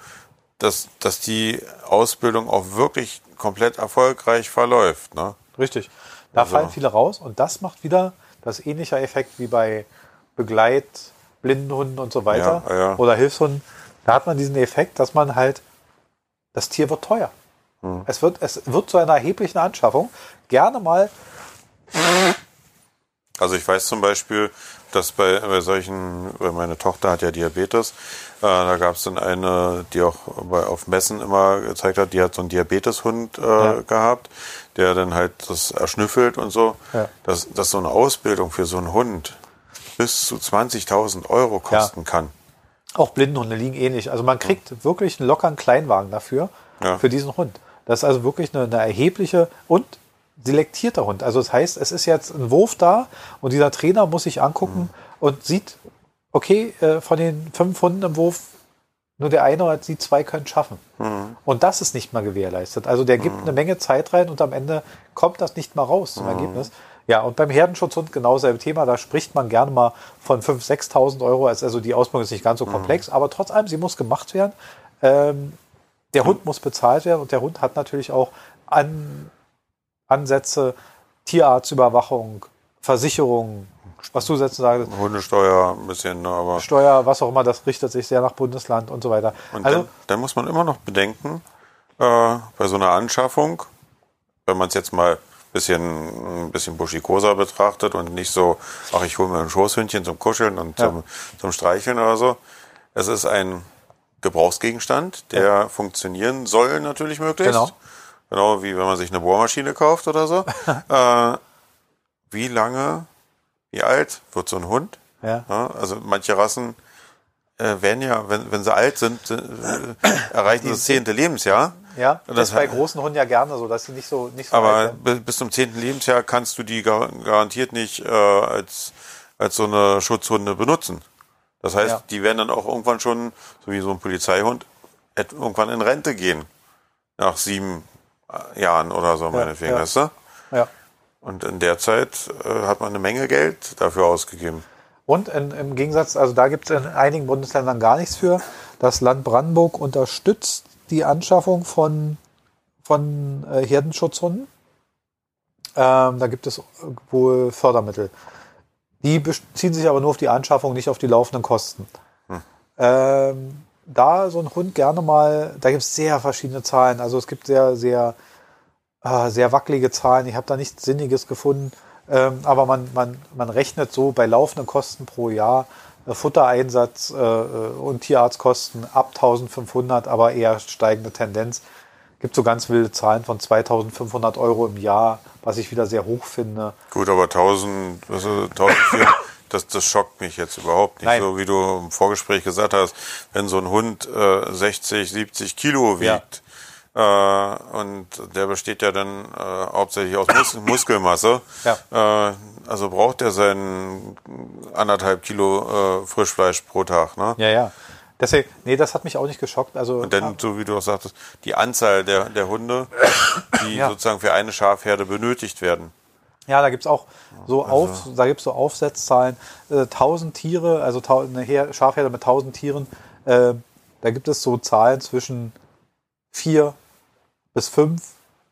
dass, dass die Ausbildung auch wirklich komplett erfolgreich verläuft. Ne? Richtig. Da also. fallen viele raus und das macht wieder das ist ähnlicher Effekt wie bei Begleit, Blindenhunden und so weiter ja, ja. oder Hilfshunden. Da hat man diesen Effekt, dass man halt, das Tier wird teuer. Hm. Es, wird, es wird zu einer erheblichen Anschaffung. Gerne mal. Also ich weiß zum Beispiel, dass bei, bei solchen, weil meine Tochter hat ja Diabetes, äh, da gab es dann eine, die auch bei, auf Messen immer gezeigt hat, die hat so einen Diabeteshund äh, ja. gehabt, der dann halt das erschnüffelt und so. Ja. Dass, dass so eine Ausbildung für so einen Hund bis zu 20.000 Euro kosten ja. kann. Auch Blindenhunde liegen ähnlich. Also man kriegt ja. wirklich einen lockeren Kleinwagen dafür, für diesen Hund. Das ist also wirklich eine, eine erhebliche und selektierter Hund. Also das heißt, es ist jetzt ein Wurf da und dieser Trainer muss sich angucken mhm. und sieht, okay, äh, von den fünf Hunden im Wurf, nur der eine oder die zwei können schaffen. Mhm. Und das ist nicht mal gewährleistet. Also der gibt mhm. eine Menge Zeit rein und am Ende kommt das nicht mal raus zum mhm. Ergebnis. Ja, und beim Herdenschutzhund genau selbe Thema. Da spricht man gerne mal von 5.000, 6.000 Euro. Also die Ausbildung ist nicht ganz so mhm. komplex, aber trotz allem, sie muss gemacht werden. Ähm, der. Hund muss bezahlt werden und der Hund hat natürlich auch an Ansätze, Tierarztüberwachung, Versicherung, was du jetzt sagst. Hundesteuer ein bisschen, ne, aber. Steuer, was auch immer, das richtet sich sehr nach Bundesland und so weiter. Und also, dann, dann muss man immer noch bedenken, äh, bei so einer Anschaffung, wenn man es jetzt mal bisschen, ein bisschen buschikoser betrachtet und nicht so, ach, ich hole mir ein Schoßhündchen zum Kuscheln und ja. zum, zum Streicheln oder so. Es ist ein Gebrauchsgegenstand, der ja. funktionieren soll natürlich möglichst. Genau. Genau wie wenn man sich eine Bohrmaschine kauft oder so. äh, wie lange, wie alt wird so ein Hund? Ja. ja also manche Rassen äh, werden ja, wenn, wenn sie alt sind, äh, erreichen das zehnte Lebensjahr. Ja, das, das ist bei großen Hunden ja gerne so, dass sie nicht so nicht so Aber bis zum zehnten Lebensjahr kannst du die garantiert nicht äh, als, als so eine Schutzhunde benutzen. Das heißt, ja. die werden dann auch irgendwann schon, so wie so ein Polizeihund, irgendwann in Rente gehen. Nach sieben äh, Jahren oder so, meinetwegen, ja, ja. weißt du? Ja. Und in der Zeit äh, hat man eine Menge Geld dafür ausgegeben. Und in, im Gegensatz, also da gibt es in einigen Bundesländern gar nichts für. Das Land Brandenburg unterstützt die Anschaffung von, von äh, Herdenschutzhunden. Ähm, da gibt es wohl Fördermittel. Die beziehen sich aber nur auf die Anschaffung, nicht auf die laufenden Kosten. Hm. Ähm, da so ein Hund gerne mal, da gibt es sehr verschiedene Zahlen. Also es gibt sehr, sehr, äh, sehr wackelige Zahlen. Ich habe da nichts Sinniges gefunden. Ähm, aber man, man, man rechnet so bei laufenden Kosten pro Jahr äh, Futtereinsatz äh, äh und Tierarztkosten ab 1500, aber eher steigende Tendenz. Gibt so ganz wilde Zahlen von 2500 Euro im Jahr, was ich wieder sehr hoch finde. Gut, aber 1000, also 1400, das, das schockt mich jetzt überhaupt nicht. Nein. So wie du im Vorgespräch gesagt hast, wenn so ein Hund äh, 60, 70 Kilo wiegt, ja. Äh, und der besteht ja dann äh, hauptsächlich aus Mus Muskelmasse, ja. äh, also braucht er seinen anderthalb Kilo Frischfleisch pro Tag, ne? Ja, ja. Deswegen, nee, das hat mich auch nicht geschockt. Also, und dann, so wie du auch sagtest, die Anzahl der, der Hunde, die ja. sozusagen für eine Schafherde benötigt werden. Ja, da gibt's auch so also. auf, da gibt's so Aufsetzzahlen, äh, 1000 Tiere, also eine Her Schafherde mit 1000 Tieren, äh, da gibt es so Zahlen zwischen 4 bis 5,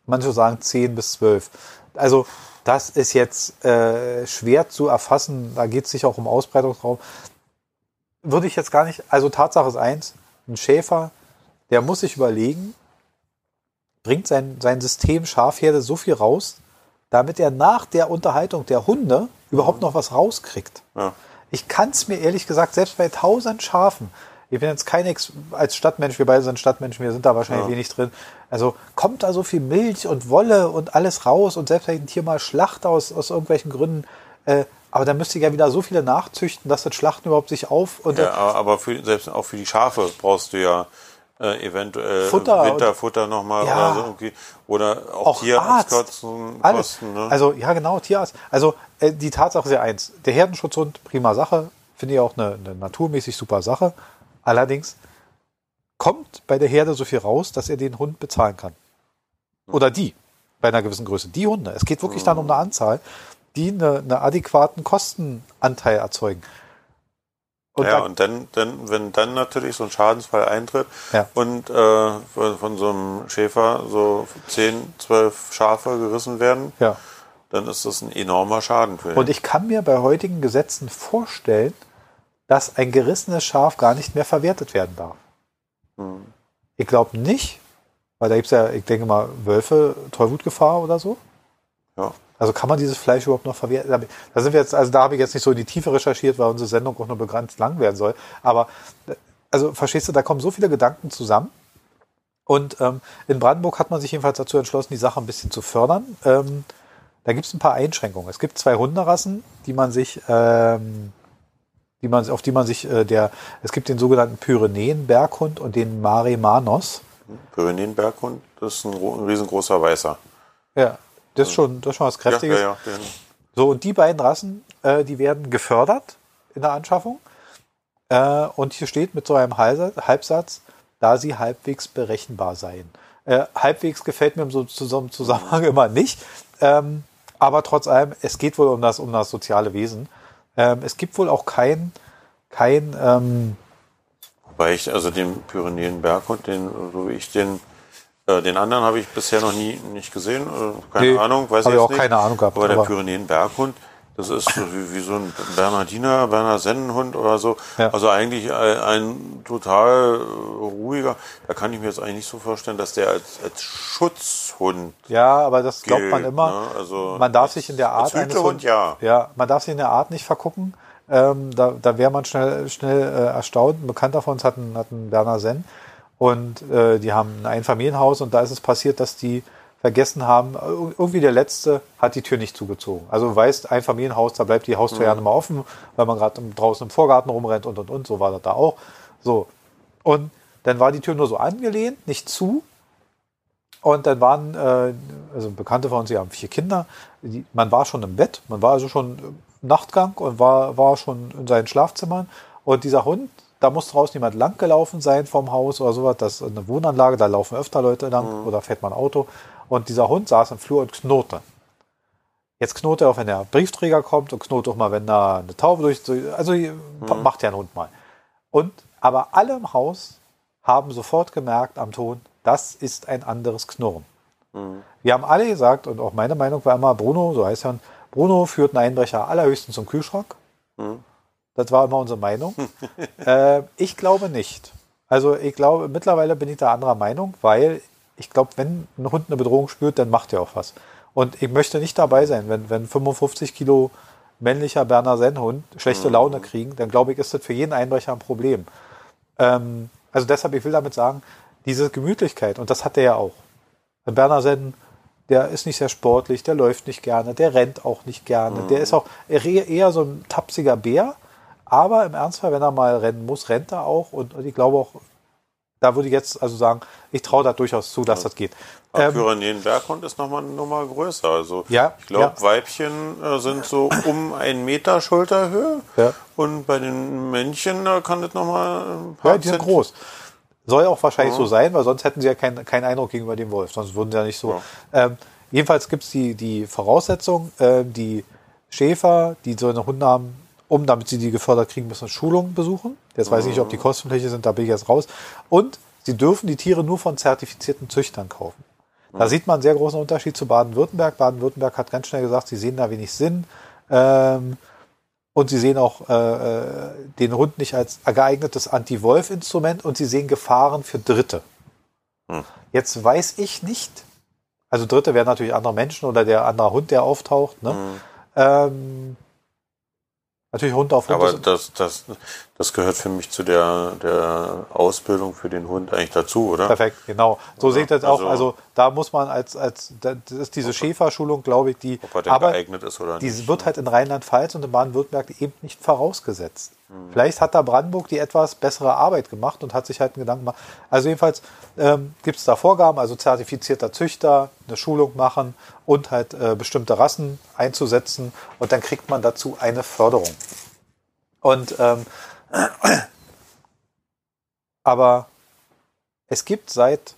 manche sagen 10 bis 12. Also das ist jetzt äh, schwer zu erfassen, da geht es sich auch um Ausbreitungsraum. Würde ich jetzt gar nicht, also Tatsache ist eins, ein Schäfer, der muss sich überlegen, bringt sein, sein System Schafherde so viel raus, damit er nach der Unterhaltung der Hunde überhaupt noch was rauskriegt. Ja. Ich kann es mir ehrlich gesagt, selbst bei tausend Schafen, ich bin jetzt kein Ex als Stadtmensch, wir beide sind Stadtmenschen, wir sind da wahrscheinlich ja. wenig drin. Also kommt da so viel Milch und Wolle und alles raus und selbst wenn ein Tier mal schlacht aus, aus irgendwelchen Gründen, äh, aber dann müsste ich ja wieder so viele nachzüchten, dass das Schlachten überhaupt sich auf und ja, aber für, selbst auch für die Schafe brauchst du ja äh, eventuell Futter Winterfutter nochmal ja, oder so. Okay. Oder auch, auch Tierarztkosten. Kosten, ne? Also ja, genau, Tierarzt. Also äh, die Tatsache ist ja eins. Der Herdenschutzhund, prima Sache. Finde ich auch eine, eine naturmäßig super Sache. Allerdings kommt bei der Herde so viel raus, dass er den Hund bezahlen kann. Oder die, bei einer gewissen Größe. Die Hunde. Es geht wirklich dann um eine Anzahl, die eine, einen adäquaten Kostenanteil erzeugen. Und ja, und dann, dann, wenn dann natürlich so ein Schadensfall eintritt ja. und äh, von, von, so einem Schäfer so 10, 12 Schafe gerissen werden, ja. dann ist das ein enormer Schaden für ihn. Und ich kann mir bei heutigen Gesetzen vorstellen, dass ein gerissenes Schaf gar nicht mehr verwertet werden darf. Hm. Ich glaube nicht, weil da gibt es ja, ich denke mal, Wölfe, Tollwutgefahr oder so. Ja. Also kann man dieses Fleisch überhaupt noch verwerten? Da sind wir jetzt, also da habe ich jetzt nicht so in die Tiefe recherchiert, weil unsere Sendung auch nur begrenzt lang werden soll. Aber also verstehst du, da kommen so viele Gedanken zusammen. Und ähm, in Brandenburg hat man sich jedenfalls dazu entschlossen, die Sache ein bisschen zu fördern. Ähm, da gibt es ein paar Einschränkungen. Es gibt zwei Hunderassen, die man sich, ähm, die man, auf die man sich äh, der, es gibt den sogenannten Pyrenäen-Berghund und den Mare Manos. Pyrenäen-Berghund, das ist ein, ein riesengroßer Weißer. Ja, das ist schon, das ist schon was Kräftiges. Ja, ja, ja. So, und die beiden Rassen, äh, die werden gefördert in der Anschaffung. Äh, und hier steht mit so einem Halbsatz, da sie halbwegs berechenbar seien. Äh, halbwegs gefällt mir im so Zusammenhang immer nicht. Ähm, aber trotz allem, es geht wohl um das, um das soziale Wesen. Ähm, es gibt wohl auch kein, kein ähm, Wobei ich also den Pyrenäenberghund, den, so wie ich den äh, den anderen habe ich bisher noch nie nicht gesehen. Äh, keine nee, Ahnung, weiß ich auch nicht. keine Ahnung gehabt. Aber der Pyrenäen-Berghund, Das ist wie, wie so ein Bernardiner, Berner Sennenhund oder so. Ja. Also eigentlich ein, ein, total ruhiger. Da kann ich mir jetzt eigentlich nicht so vorstellen, dass der als, als Schutzhund. Ja, aber das glaubt gilt, man immer. Ne? Also man darf sich in der Art als Hütehund, ja. Ja, man darf sich in der Art nicht vergucken. Ähm, da da wäre man schnell schnell äh, erstaunt. Ein Bekannter von uns hat einen, hat einen Berner Senn und äh, die haben ein Einfamilienhaus und da ist es passiert, dass die vergessen haben, irgendwie der letzte hat die Tür nicht zugezogen. Also weißt, ein Familienhaus, da bleibt die Haustür mhm. ja nicht mal offen, weil man gerade draußen im Vorgarten rumrennt und und und, so war das da auch. So. Und dann war die Tür nur so angelehnt, nicht zu. Und dann waren, äh, also Bekannte von uns, die haben vier Kinder, die, man war schon im Bett, man war also schon im Nachtgang und war, war schon in seinen Schlafzimmern. Und dieser Hund, da muss draußen jemand langgelaufen sein vom Haus oder sowas, das ist eine Wohnanlage, da laufen öfter Leute lang mhm. oder fährt man Auto. Und dieser Hund saß im Flur und knurrte. Jetzt knurrt er auch, wenn der Briefträger kommt und knurrt auch mal, wenn da eine Taube durch. Also mhm. macht ja ein Hund mal. Und aber alle im Haus haben sofort gemerkt am Ton, das ist ein anderes Knurren. Mhm. Wir haben alle gesagt, und auch meine Meinung war immer, Bruno, so heißt er, Bruno führt einen Einbrecher allerhöchstens zum Kühlschrank. Mhm. Das war immer unsere Meinung. äh, ich glaube nicht. Also ich glaube, mittlerweile bin ich da anderer Meinung, weil ich glaube, wenn ein Hund eine Bedrohung spürt, dann macht er auch was. Und ich möchte nicht dabei sein, wenn, wenn 55 Kilo männlicher Berner Sennhund schlechte mhm. Laune kriegen, dann glaube ich, ist das für jeden Einbrecher ein Problem. Ähm, also deshalb, ich will damit sagen, diese Gemütlichkeit, und das hat der ja auch. Ein Berner Senn, der ist nicht sehr sportlich, der läuft nicht gerne, der rennt auch nicht gerne, mhm. der ist auch eher so ein tapsiger Bär, aber im Ernstfall, wenn er mal rennen muss, rennt er auch und, und ich glaube auch, da würde ich jetzt also sagen, ich traue da durchaus zu, dass ja. das geht. Ähm, Pyrenäen-Berghund ist nochmal eine Nummer größer. Also ja, ich glaube, ja. Weibchen äh, sind so um einen Meter Schulterhöhe ja. und bei den Männchen äh, kann das nochmal ein paar Ja, die sind groß. Soll auch wahrscheinlich so sein, weil sonst hätten sie ja keinen keinen Eindruck gegenüber dem Wolf. Sonst würden sie ja nicht so. Ähm, jedenfalls gibt es die, die Voraussetzung, äh, die Schäfer, die so eine Hunde haben, um, damit sie die gefördert kriegen, müssen Schulungen besuchen. Jetzt weiß ich nicht, ob die kostenpflichtig sind, da bin ich jetzt raus. Und sie dürfen die Tiere nur von zertifizierten Züchtern kaufen. Da sieht man einen sehr großen Unterschied zu Baden-Württemberg. Baden-Württemberg hat ganz schnell gesagt, sie sehen da wenig Sinn. Ähm, und sie sehen auch äh, äh den Hund nicht als geeignetes Anti-Wolf-Instrument und sie sehen Gefahren für Dritte. Hm. Jetzt weiß ich nicht, also Dritte wären natürlich andere Menschen oder der andere Hund, der auftaucht. Ne? Hm. Ähm, Natürlich Hund auf Hund. Aber das, das, das gehört für mich zu der, der Ausbildung für den Hund eigentlich dazu, oder? Perfekt, genau. So oder? sehe ich das auch. Also, also da muss man als, als das ist diese Schäferschulung, glaube ich, die ob er denn aber geeignet ist oder nicht. Die wird halt in Rheinland-Pfalz und in Baden-Württemberg eben nicht vorausgesetzt. Hm. Vielleicht hat da Brandenburg die etwas bessere Arbeit gemacht und hat sich halt einen Gedanken gemacht. Also jedenfalls ähm, gibt es da Vorgaben, also zertifizierter Züchter, eine Schulung machen und halt äh, bestimmte Rassen einzusetzen und dann kriegt man dazu eine Förderung. Und ähm, aber es gibt seit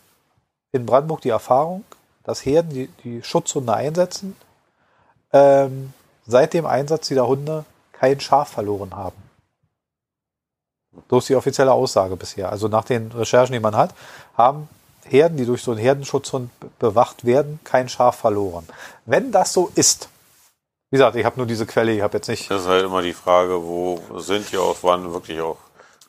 in Brandenburg die Erfahrung, dass Herden die, die Schutzhunde einsetzen, ähm, seit dem Einsatz dieser Hunde kein Schaf verloren haben. So ist die offizielle Aussage bisher. Also nach den Recherchen, die man hat, haben Herden, die durch so einen Herdenschutzhund bewacht werden, kein Schaf verloren. Wenn das so ist, wie gesagt, ich habe nur diese Quelle, ich habe jetzt nicht. Das ist halt immer die Frage, wo sind die auch, wann wirklich auch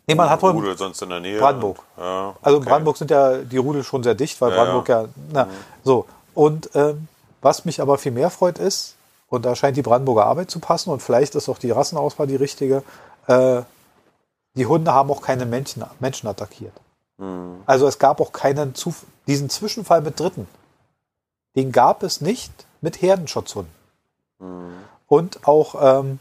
Nee, man hat wohl Rudel sonst in der Nähe. Brandenburg. Ja, okay. Also in Brandenburg sind ja die Rudel schon sehr dicht, weil ja, Brandenburg ja, na, mhm. so. Und ähm, was mich aber viel mehr freut ist, und da scheint die Brandenburger Arbeit zu passen und vielleicht ist auch die Rassenauswahl die richtige, äh, die Hunde haben auch keine Menschen, Menschen attackiert. Mhm. Also es gab auch keinen diesen Zwischenfall mit Dritten. Den gab es nicht mit Herdenschutzhunden. Mhm. Und auch ähm,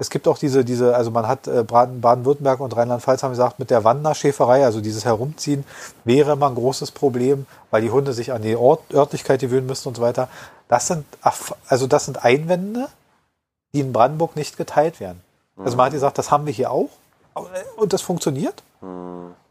es gibt auch diese, diese, also man hat äh, Baden-Württemberg und Rheinland-Pfalz haben gesagt, mit der Wanderschäferei, also dieses Herumziehen, wäre immer ein großes Problem, weil die Hunde sich an die Ort, Örtlichkeit gewöhnen müssen und so weiter. Das sind, also das sind Einwände, die in Brandenburg nicht geteilt werden. Also man hat gesagt, das haben wir hier auch und das funktioniert.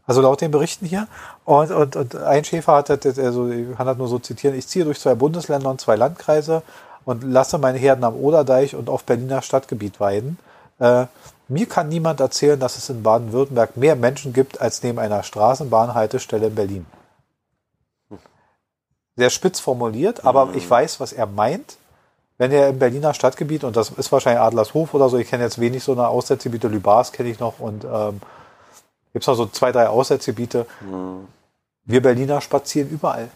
Also laut den Berichten hier. Und, und, und ein Schäfer hat, also ich kann das nur so zitieren, ich ziehe durch zwei Bundesländer und zwei Landkreise und lasse meine Herden am Oderdeich und auf Berliner Stadtgebiet weiden. Äh, mir kann niemand erzählen, dass es in Baden-Württemberg mehr Menschen gibt als neben einer Straßenbahnhaltestelle in Berlin. Sehr spitz formuliert, aber mhm. ich weiß, was er meint. Wenn ihr im Berliner Stadtgebiet, und das ist wahrscheinlich Adlershof oder so, ich kenne jetzt wenig so eine Aussetzgebiete, Lübars kenne ich noch und ähm, gibt es noch so zwei, drei Aussetzgebiete. Mhm. Wir Berliner spazieren überall.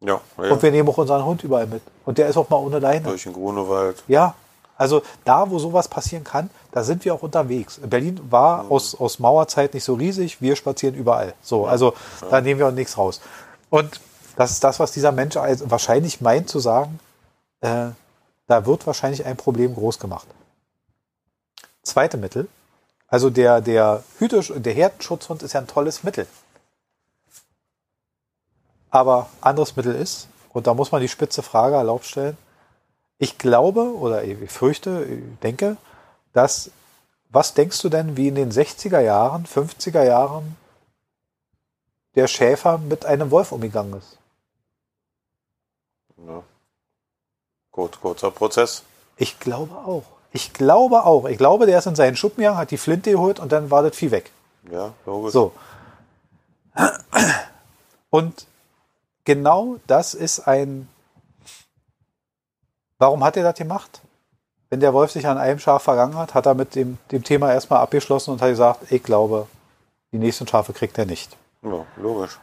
Ja, ja, Und wir nehmen auch unseren Hund überall mit. Und der ist auch mal ohne Leine. Durch den Grunewald. Ja. Also da, wo sowas passieren kann, da sind wir auch unterwegs. Berlin war mhm. aus, aus Mauerzeit nicht so riesig, wir spazieren überall. So, also ja. da nehmen wir auch nichts raus. Und das ist das, was dieser Mensch wahrscheinlich meint zu sagen, äh, da wird wahrscheinlich ein Problem groß gemacht. Zweite Mittel, also der, der, Hütisch, der Herdenschutzhund ist ja ein tolles Mittel. Aber anderes Mittel ist, und da muss man die spitze Frage erlaubt stellen, ich glaube oder ich fürchte, ich denke, dass, was denkst du denn, wie in den 60er Jahren, 50er Jahren der Schäfer mit einem Wolf umgegangen ist? Ja. Gut, kurzer Prozess. Ich glaube auch. Ich glaube auch. Ich glaube, der ist in seinen Schuppen gegangen, hat die Flinte geholt und dann war das Vieh weg. Ja, logisch. So. Und genau das ist ein. Warum hat er das gemacht? Wenn der Wolf sich an einem Schaf vergangen hat, hat er mit dem, dem Thema erstmal abgeschlossen und hat gesagt, ich glaube, die nächsten Schafe kriegt er nicht. Ja, logisch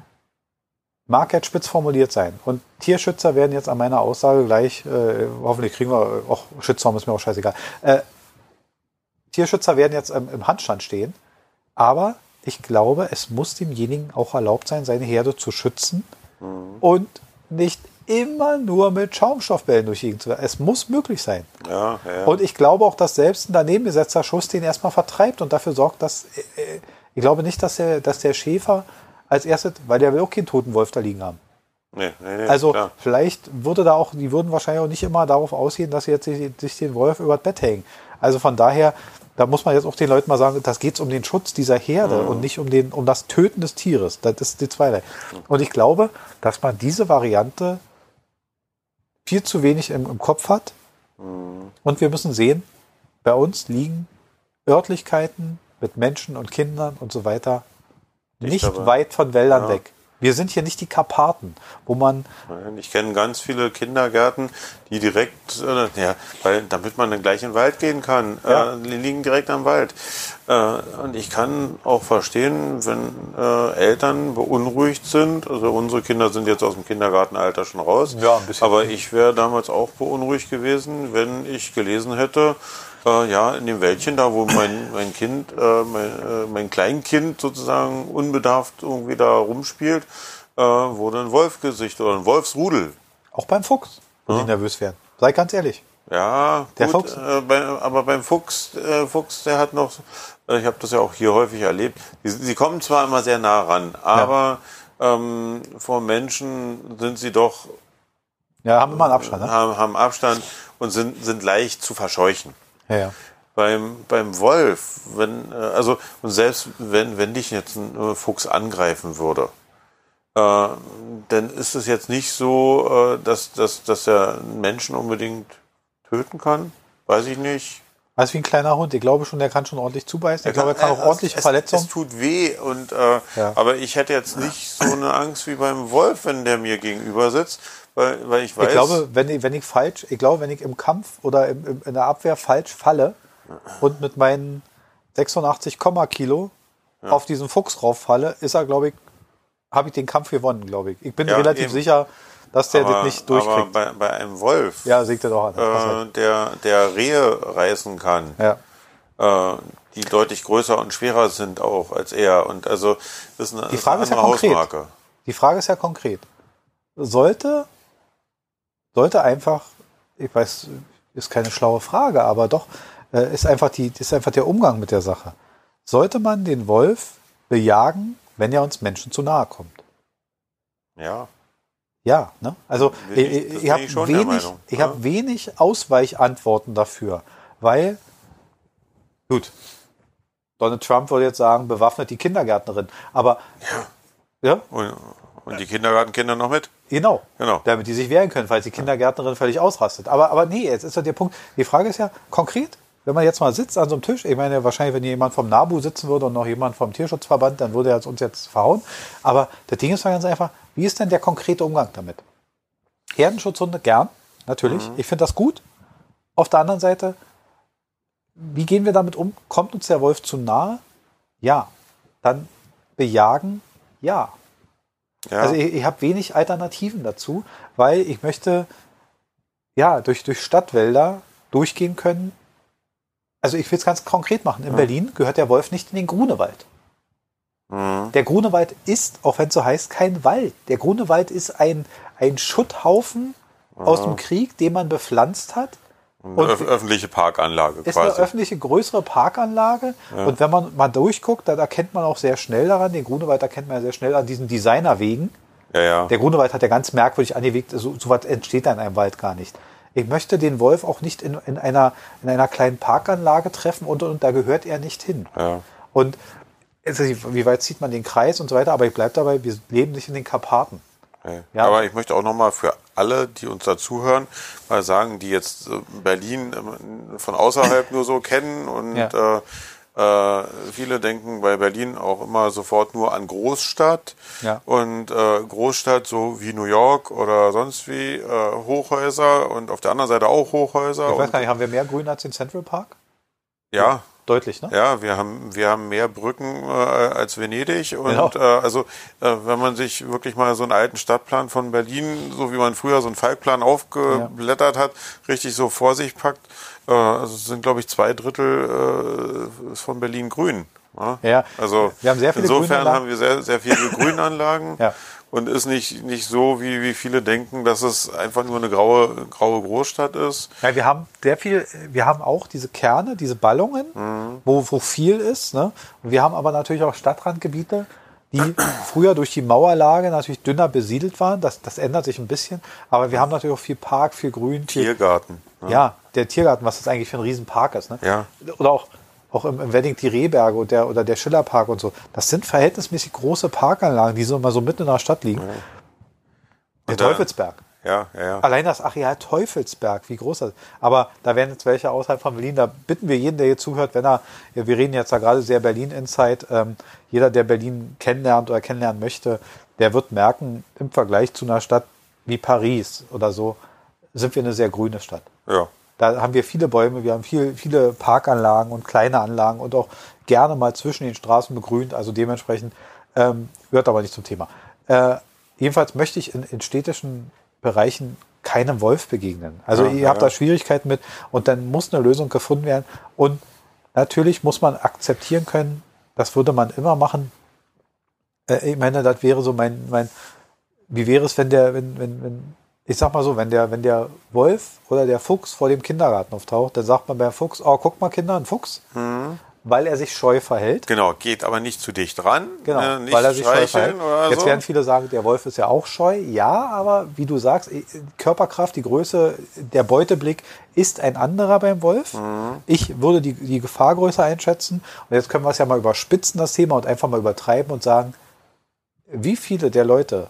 mag jetzt spitz formuliert sein. Und Tierschützer werden jetzt an meiner Aussage gleich, äh, hoffentlich kriegen wir, auch Shitstorm ist mir auch scheißegal. Äh, Tierschützer werden jetzt ähm, im Handstand stehen, aber ich glaube, es muss demjenigen auch erlaubt sein, seine Herde zu schützen mhm. und nicht immer nur mit Schaumstoffbällen durch die Gegend zu werden. Es muss möglich sein. Ja, ja. Und ich glaube auch, dass selbst ein daneben gesetzter Schuss den erstmal vertreibt und dafür sorgt, dass äh, ich glaube nicht, dass der, dass der Schäfer als erstes, weil der will auch keinen toten Wolf da liegen haben. Nee, nee, nee, also klar. vielleicht würde da auch, die würden wahrscheinlich auch nicht immer darauf ausgehen, dass sie jetzt sich, sich den Wolf über das Bett hängen. Also von daher, da muss man jetzt auch den Leuten mal sagen, das geht um den Schutz dieser Herde mhm. und nicht um, den, um das Töten des Tieres. Das ist die zweite. Und ich glaube, dass man diese Variante viel zu wenig im, im Kopf hat. Mhm. Und wir müssen sehen, bei uns liegen Örtlichkeiten mit Menschen und Kindern und so weiter nicht aber, weit von Wäldern ja. weg. Wir sind hier nicht die Karpaten, wo man. Ich kenne ganz viele Kindergärten, die direkt, äh, ja, weil, damit man dann gleich in den Wald gehen kann, ja. äh, die liegen direkt am Wald. Äh, und ich kann auch verstehen, wenn äh, Eltern beunruhigt sind. Also unsere Kinder sind jetzt aus dem Kindergartenalter schon raus. Ja, ein bisschen. Aber ich wäre damals auch beunruhigt gewesen, wenn ich gelesen hätte, äh, ja, in dem Wäldchen da, wo mein, mein Kind, äh, mein, äh, mein Kleinkind sozusagen unbedarft irgendwie da rumspielt, äh, wurde ein Wolfgesicht oder ein Wolfsrudel. Auch beim Fuchs, wo ja. sie nervös werden. Sei ganz ehrlich. Ja, der gut, Fuchs. Äh, bei, aber beim Fuchs, äh, Fuchs, der hat noch, äh, ich habe das ja auch hier häufig erlebt. Sie, sie kommen zwar immer sehr nah ran, aber ja. ähm, vor Menschen sind sie doch. Ja, haben immer einen Abstand. Ne? Haben, haben Abstand und sind, sind leicht zu verscheuchen. Ja. Beim, beim Wolf, wenn, äh, also, und selbst wenn, wenn dich jetzt ein äh, Fuchs angreifen würde, äh, dann ist es jetzt nicht so, äh, dass, dass, dass er einen Menschen unbedingt töten kann. Weiß ich nicht. Also wie ein kleiner Hund. Ich glaube schon, der kann schon ordentlich zubeißen. Ich glaube, er kann auch ordentlich es, Verletzungen. Es tut weh. Und, äh, ja. Aber ich hätte jetzt nicht so eine Angst wie beim Wolf, wenn der mir gegenüber sitzt. Weil, weil ich weiß. Ich glaube, wenn ich, wenn ich falsch, ich glaube, wenn ich im Kampf oder im, im, in der Abwehr falsch falle und mit meinen 86, Kilo ja. auf diesen Fuchs rauffalle, ist er, glaube ich, habe ich den Kampf gewonnen, glaube ich. Ich bin ja, relativ eben. sicher, dass der aber, das nicht durchkriegt. Aber bei, bei einem Wolf, ja, sieht er doch an. Äh, der, der Rehe reißen kann, ja. äh, die deutlich größer und schwerer sind auch als er. Und also das ist eine, die Frage ist, ja konkret. Hausmarke. Die Frage ist ja konkret. Sollte sollte einfach, ich weiß, ist keine schlaue Frage, aber doch, äh, ist einfach die, ist einfach der Umgang mit der Sache. Sollte man den Wolf bejagen, wenn er uns Menschen zu nahe kommt? Ja. Ja, ne? Also ich, ich, ich habe wenig, ich ja? habe wenig Ausweichantworten dafür, weil gut, Donald Trump würde jetzt sagen, bewaffnet die Kindergärtnerin, aber ja, ja? Und, die Kindergartenkinder noch mit? Genau. genau. Damit die sich wehren können, falls die Kindergärtnerin völlig ausrastet. Aber, aber nee, jetzt ist ja der Punkt. Die Frage ist ja konkret, wenn man jetzt mal sitzt an so einem Tisch, ich meine, wahrscheinlich, wenn jemand vom NABU sitzen würde und noch jemand vom Tierschutzverband, dann würde er uns jetzt verhauen. Aber das Ding ist mal ganz einfach, wie ist denn der konkrete Umgang damit? Herdenschutzhunde gern, natürlich. Mhm. Ich finde das gut. Auf der anderen Seite, wie gehen wir damit um? Kommt uns der Wolf zu nahe? Ja. Dann bejagen? Ja. Ja. Also ich, ich habe wenig Alternativen dazu, weil ich möchte ja durch, durch Stadtwälder durchgehen können. Also ich will es ganz konkret machen. In ja. Berlin gehört der Wolf nicht in den Grunewald. Mhm. Der Grunewald ist, auch wenn es so heißt, kein Wald. Der Grunewald ist ein, ein Schutthaufen mhm. aus dem Krieg, den man bepflanzt hat. Und Öf öffentliche Parkanlage ist quasi. Ist eine öffentliche größere Parkanlage. Ja. Und wenn man mal durchguckt, dann erkennt man auch sehr schnell daran, den Grunewald erkennt man ja sehr schnell an diesen Designerwegen. Ja, ja. Der Grunewald hat ja ganz merkwürdig angelegt, so, so was entsteht da in einem Wald gar nicht. Ich möchte den Wolf auch nicht in, in, einer, in einer kleinen Parkanlage treffen und, und da gehört er nicht hin. Ja. Und also, wie weit zieht man den Kreis und so weiter, aber ich bleibe dabei, wir leben nicht in den Karpaten. Okay. Ja. Aber ich möchte auch nochmal für alle, die uns dazuhören, mal sagen, die jetzt äh, Berlin ähm, von außerhalb nur so kennen und ja. äh, äh, viele denken bei Berlin auch immer sofort nur an Großstadt ja. und äh, Großstadt so wie New York oder sonst wie äh, Hochhäuser und auf der anderen Seite auch Hochhäuser. Ich weiß gar nicht, haben wir mehr Grün als den Central Park? Ja, Deutlich, ne? Ja, wir haben, wir haben mehr Brücken äh, als Venedig. Und genau. äh, also äh, wenn man sich wirklich mal so einen alten Stadtplan von Berlin, so wie man früher so einen Falkplan aufgeblättert ja. hat, richtig so vor sich packt, äh, also sind, glaube ich, zwei Drittel äh, von Berlin grün. Ja? ja. Also wir haben sehr viele insofern haben wir sehr, sehr viele Grünanlagen. ja und ist nicht, nicht so, wie, wie viele denken, dass es einfach nur eine graue, graue Großstadt ist. Ja, wir haben sehr viel, wir haben auch diese Kerne, diese Ballungen, mhm. wo, wo viel ist. Ne? Und wir haben aber natürlich auch Stadtrandgebiete, die früher durch die Mauerlage natürlich dünner besiedelt waren. Das, das ändert sich ein bisschen. Aber wir haben natürlich auch viel Park, viel Grün. Tiergarten. Viel, ne? ja, der Tiergarten, was das eigentlich für ein Riesenpark ist. Ne? Ja. Oder auch auch im, im Wedding die Rehberge und der, oder der Schillerpark und so. Das sind verhältnismäßig große Parkanlagen, die so mal so mitten in der Stadt liegen. Ja. Der Teufelsberg. Ja, ja, ja. Allein das Areal Teufelsberg, wie groß das ist. Aber da werden jetzt welche außerhalb von Berlin, da bitten wir jeden, der hier zuhört, wenn er, wir reden jetzt da gerade sehr Berlin-Insight, ähm, jeder, der Berlin kennenlernt oder kennenlernen möchte, der wird merken, im Vergleich zu einer Stadt wie Paris oder so, sind wir eine sehr grüne Stadt. Ja. Da haben wir viele Bäume, wir haben viel, viele Parkanlagen und kleine Anlagen und auch gerne mal zwischen den Straßen begrünt. Also dementsprechend ähm, gehört aber nicht zum Thema. Äh, jedenfalls möchte ich in, in städtischen Bereichen keinem Wolf begegnen. Also ja, ihr habt ja. da Schwierigkeiten mit und dann muss eine Lösung gefunden werden. Und natürlich muss man akzeptieren können, das würde man immer machen. Äh, ich meine, das wäre so mein, mein, wie wäre es, wenn der, wenn, wenn, wenn ich sag mal so, wenn der, wenn der Wolf oder der Fuchs vor dem Kindergarten auftaucht, dann sagt man beim Fuchs, oh, guck mal Kinder, ein Fuchs. Mhm. Weil er sich scheu verhält. Genau, geht aber nicht zu dicht ran. Genau, ne, weil er sich scheu verhält. Jetzt so. werden viele sagen, der Wolf ist ja auch scheu. Ja, aber wie du sagst, Körperkraft, die Größe, der Beuteblick ist ein anderer beim Wolf. Mhm. Ich würde die, die Gefahr größer einschätzen. Und jetzt können wir es ja mal überspitzen, das Thema, und einfach mal übertreiben und sagen, wie viele der Leute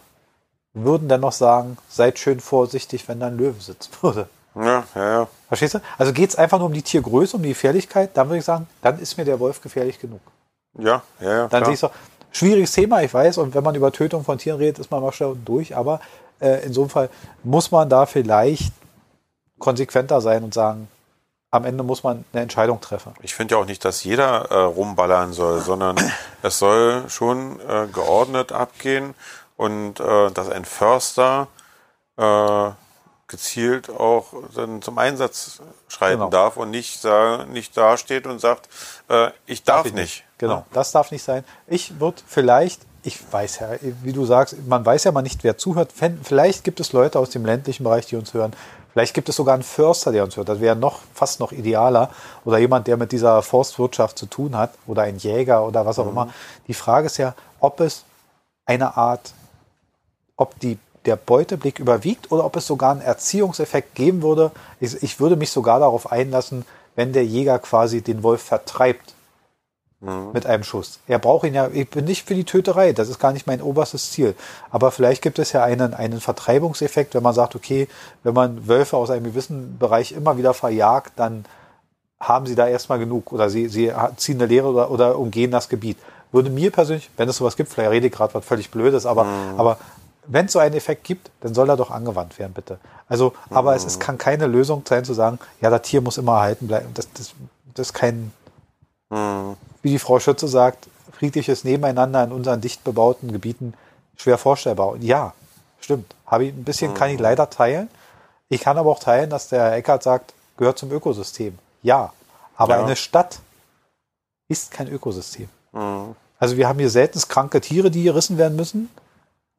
würden dann noch sagen, seid schön vorsichtig, wenn da ein Löwe sitzen würde. Ja, ja, ja. Verstehst du? Also geht es einfach nur um die Tiergröße, um die Gefährlichkeit, dann würde ich sagen, dann ist mir der Wolf gefährlich genug. Ja, ja, ja. Dann sehe ich so, schwieriges Thema, ich weiß, und wenn man über Tötung von Tieren redet, ist man mal schnell durch, aber äh, in so einem Fall muss man da vielleicht konsequenter sein und sagen, am Ende muss man eine Entscheidung treffen. Ich finde ja auch nicht, dass jeder äh, rumballern soll, sondern es soll schon äh, geordnet abgehen und äh, dass ein Förster äh, gezielt auch dann zum Einsatz schreiten genau. darf und nicht, äh, nicht dasteht und sagt, äh, ich darf, darf ich nicht. nicht. Genau, ja. das darf nicht sein. Ich würde vielleicht, ich weiß ja, wie du sagst, man weiß ja mal nicht, wer zuhört. Vielleicht gibt es Leute aus dem ländlichen Bereich, die uns hören. Vielleicht gibt es sogar einen Förster, der uns hört. Das wäre noch fast noch idealer. Oder jemand, der mit dieser Forstwirtschaft zu tun hat. Oder ein Jäger oder was auch mhm. immer. Die Frage ist ja, ob es eine Art ob die, der Beuteblick überwiegt oder ob es sogar einen Erziehungseffekt geben würde. Ich, ich würde mich sogar darauf einlassen, wenn der Jäger quasi den Wolf vertreibt mhm. mit einem Schuss. Er braucht ihn ja, ich bin nicht für die Töterei, das ist gar nicht mein oberstes Ziel. Aber vielleicht gibt es ja einen, einen Vertreibungseffekt, wenn man sagt, okay, wenn man Wölfe aus einem gewissen Bereich immer wieder verjagt, dann haben sie da erstmal genug oder sie, sie ziehen eine Lehre oder, oder umgehen das Gebiet. Würde mir persönlich, wenn es sowas gibt, vielleicht rede ich gerade was völlig Blödes, aber, mhm. aber wenn es so einen Effekt gibt, dann soll er doch angewandt werden, bitte. Also, aber mhm. es, es kann keine Lösung sein zu sagen, ja, das Tier muss immer erhalten bleiben. Das, das, das ist kein, mhm. wie die Frau Schütze sagt, friedliches Nebeneinander in unseren dicht bebauten Gebieten schwer vorstellbar. Und ja, stimmt. Habe ich ein bisschen, mhm. kann ich mhm. leider teilen. Ich kann aber auch teilen, dass der Herr Eckert sagt, gehört zum Ökosystem. Ja. Aber ja. eine Stadt ist kein Ökosystem. Mhm. Also wir haben hier selten kranke Tiere, die gerissen werden müssen.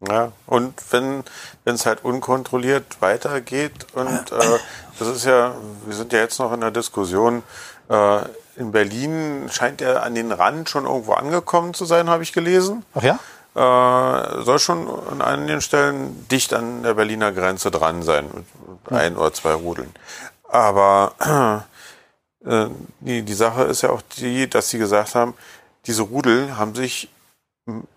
Ja, und wenn es halt unkontrolliert weitergeht und äh, das ist ja, wir sind ja jetzt noch in der Diskussion, äh, in Berlin scheint er an den Rand schon irgendwo angekommen zu sein, habe ich gelesen. Ach ja? Äh, soll schon an einigen Stellen dicht an der Berliner Grenze dran sein, mit ja. ein oder zwei Rudeln. Aber äh, die, die Sache ist ja auch die, dass sie gesagt haben, diese Rudel haben sich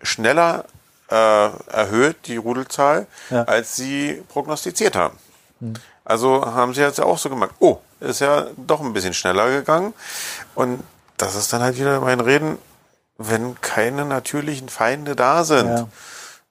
schneller äh, erhöht, die Rudelzahl, ja. als sie prognostiziert haben. Mhm. Also haben sie jetzt ja auch so gemacht, oh, ist ja doch ein bisschen schneller gegangen. Und das ist dann halt wieder mein Reden, wenn keine natürlichen Feinde da sind,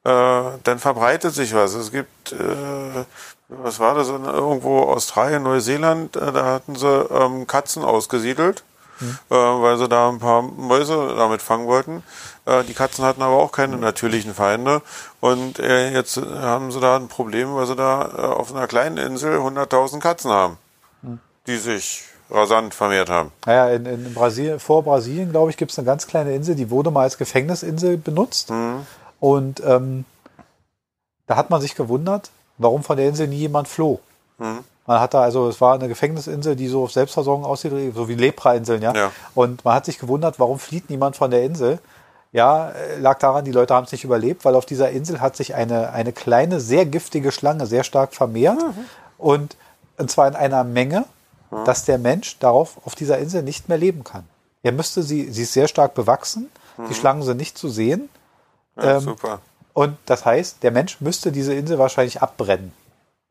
ja. äh, dann verbreitet sich was. Es gibt, äh, was war das, irgendwo Australien, Neuseeland, äh, da hatten sie ähm, Katzen ausgesiedelt mhm. äh, weil sie da ein paar Mäuse damit fangen wollten. Äh, die Katzen hatten aber auch keine natürlichen Feinde. Und äh, jetzt haben sie da ein Problem, weil sie da äh, auf einer kleinen Insel 100.000 Katzen haben, mhm. die sich rasant vermehrt haben. Naja, in, in Brasilien, vor Brasilien, glaube ich, gibt es eine ganz kleine Insel, die wurde mal als Gefängnisinsel benutzt. Mhm. Und ähm, da hat man sich gewundert, warum von der Insel nie jemand floh. Mhm. Man hat da also, es war eine Gefängnisinsel, die so auf Selbstversorgung aussieht, so wie Lepra-Inseln, ja? ja. Und man hat sich gewundert, warum flieht niemand von der Insel? Ja, äh, lag daran, die Leute haben es nicht überlebt, weil auf dieser Insel hat sich eine, eine kleine, sehr giftige Schlange sehr stark vermehrt. Mhm. Und, und zwar in einer Menge, mhm. dass der Mensch darauf auf dieser Insel nicht mehr leben kann. Er müsste sie, sie ist sehr stark bewachsen, mhm. die Schlangen sind nicht zu sehen. Ja, ähm, super. Und das heißt, der Mensch müsste diese Insel wahrscheinlich abbrennen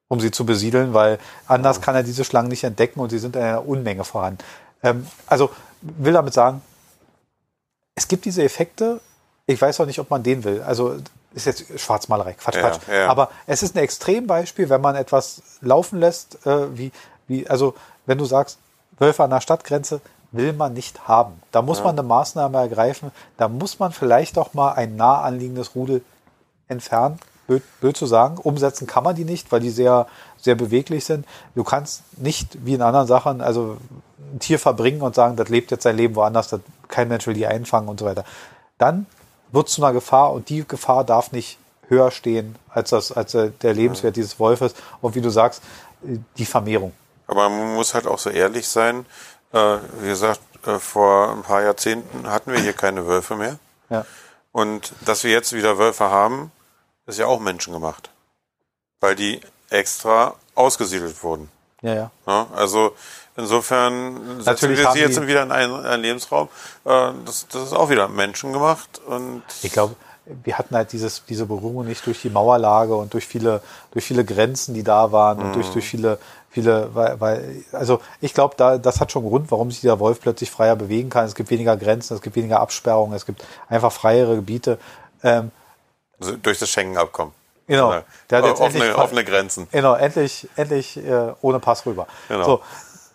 um sie zu besiedeln, weil anders kann er diese Schlangen nicht entdecken und sie sind in einer Unmenge vorhanden. Ähm, also will damit sagen, es gibt diese Effekte. Ich weiß auch nicht, ob man den will. Also ist jetzt Schwarzmalerei, Quatsch, Quatsch. Ja, ja. Aber es ist ein Extrembeispiel, wenn man etwas laufen lässt, äh, wie, wie, also wenn du sagst, Wölfe an der Stadtgrenze will man nicht haben. Da muss ja. man eine Maßnahme ergreifen. Da muss man vielleicht auch mal ein nah anliegendes Rudel entfernen blöd, blöd zu sagen. Umsetzen kann man die nicht, weil die sehr, sehr beweglich sind. Du kannst nicht, wie in anderen Sachen, also ein Tier verbringen und sagen, das lebt jetzt sein Leben woanders, das, kein Mensch will die einfangen und so weiter. Dann wird es zu einer Gefahr und die Gefahr darf nicht höher stehen als das, als der Lebenswert dieses Wolfes und wie du sagst, die Vermehrung. Aber man muss halt auch so ehrlich sein. Äh, wie gesagt, äh, vor ein paar Jahrzehnten hatten wir hier keine Wölfe mehr. Ja. Und dass wir jetzt wieder Wölfe haben, ist ja auch menschengemacht. Weil die extra ausgesiedelt wurden. Ja, ja. ja also insofern setzen wir sie jetzt wieder in einen, einen Lebensraum. Äh, das, das ist auch wieder menschengemacht. Und ich glaube, wir hatten halt dieses, diese Berührung nicht durch die Mauerlage und durch viele, durch viele Grenzen, die da waren und durch, mhm. durch viele, viele, weil, weil also ich glaube, da, das hat schon einen Grund, warum sich dieser Wolf plötzlich freier bewegen kann. Es gibt weniger Grenzen, es gibt weniger Absperrungen, es gibt einfach freiere Gebiete. Ähm, durch das Schengen-Abkommen. Genau. Genau. Der hat jetzt offene, endlich, offene Grenzen. Genau, endlich, endlich äh, ohne Pass rüber. Genau. So.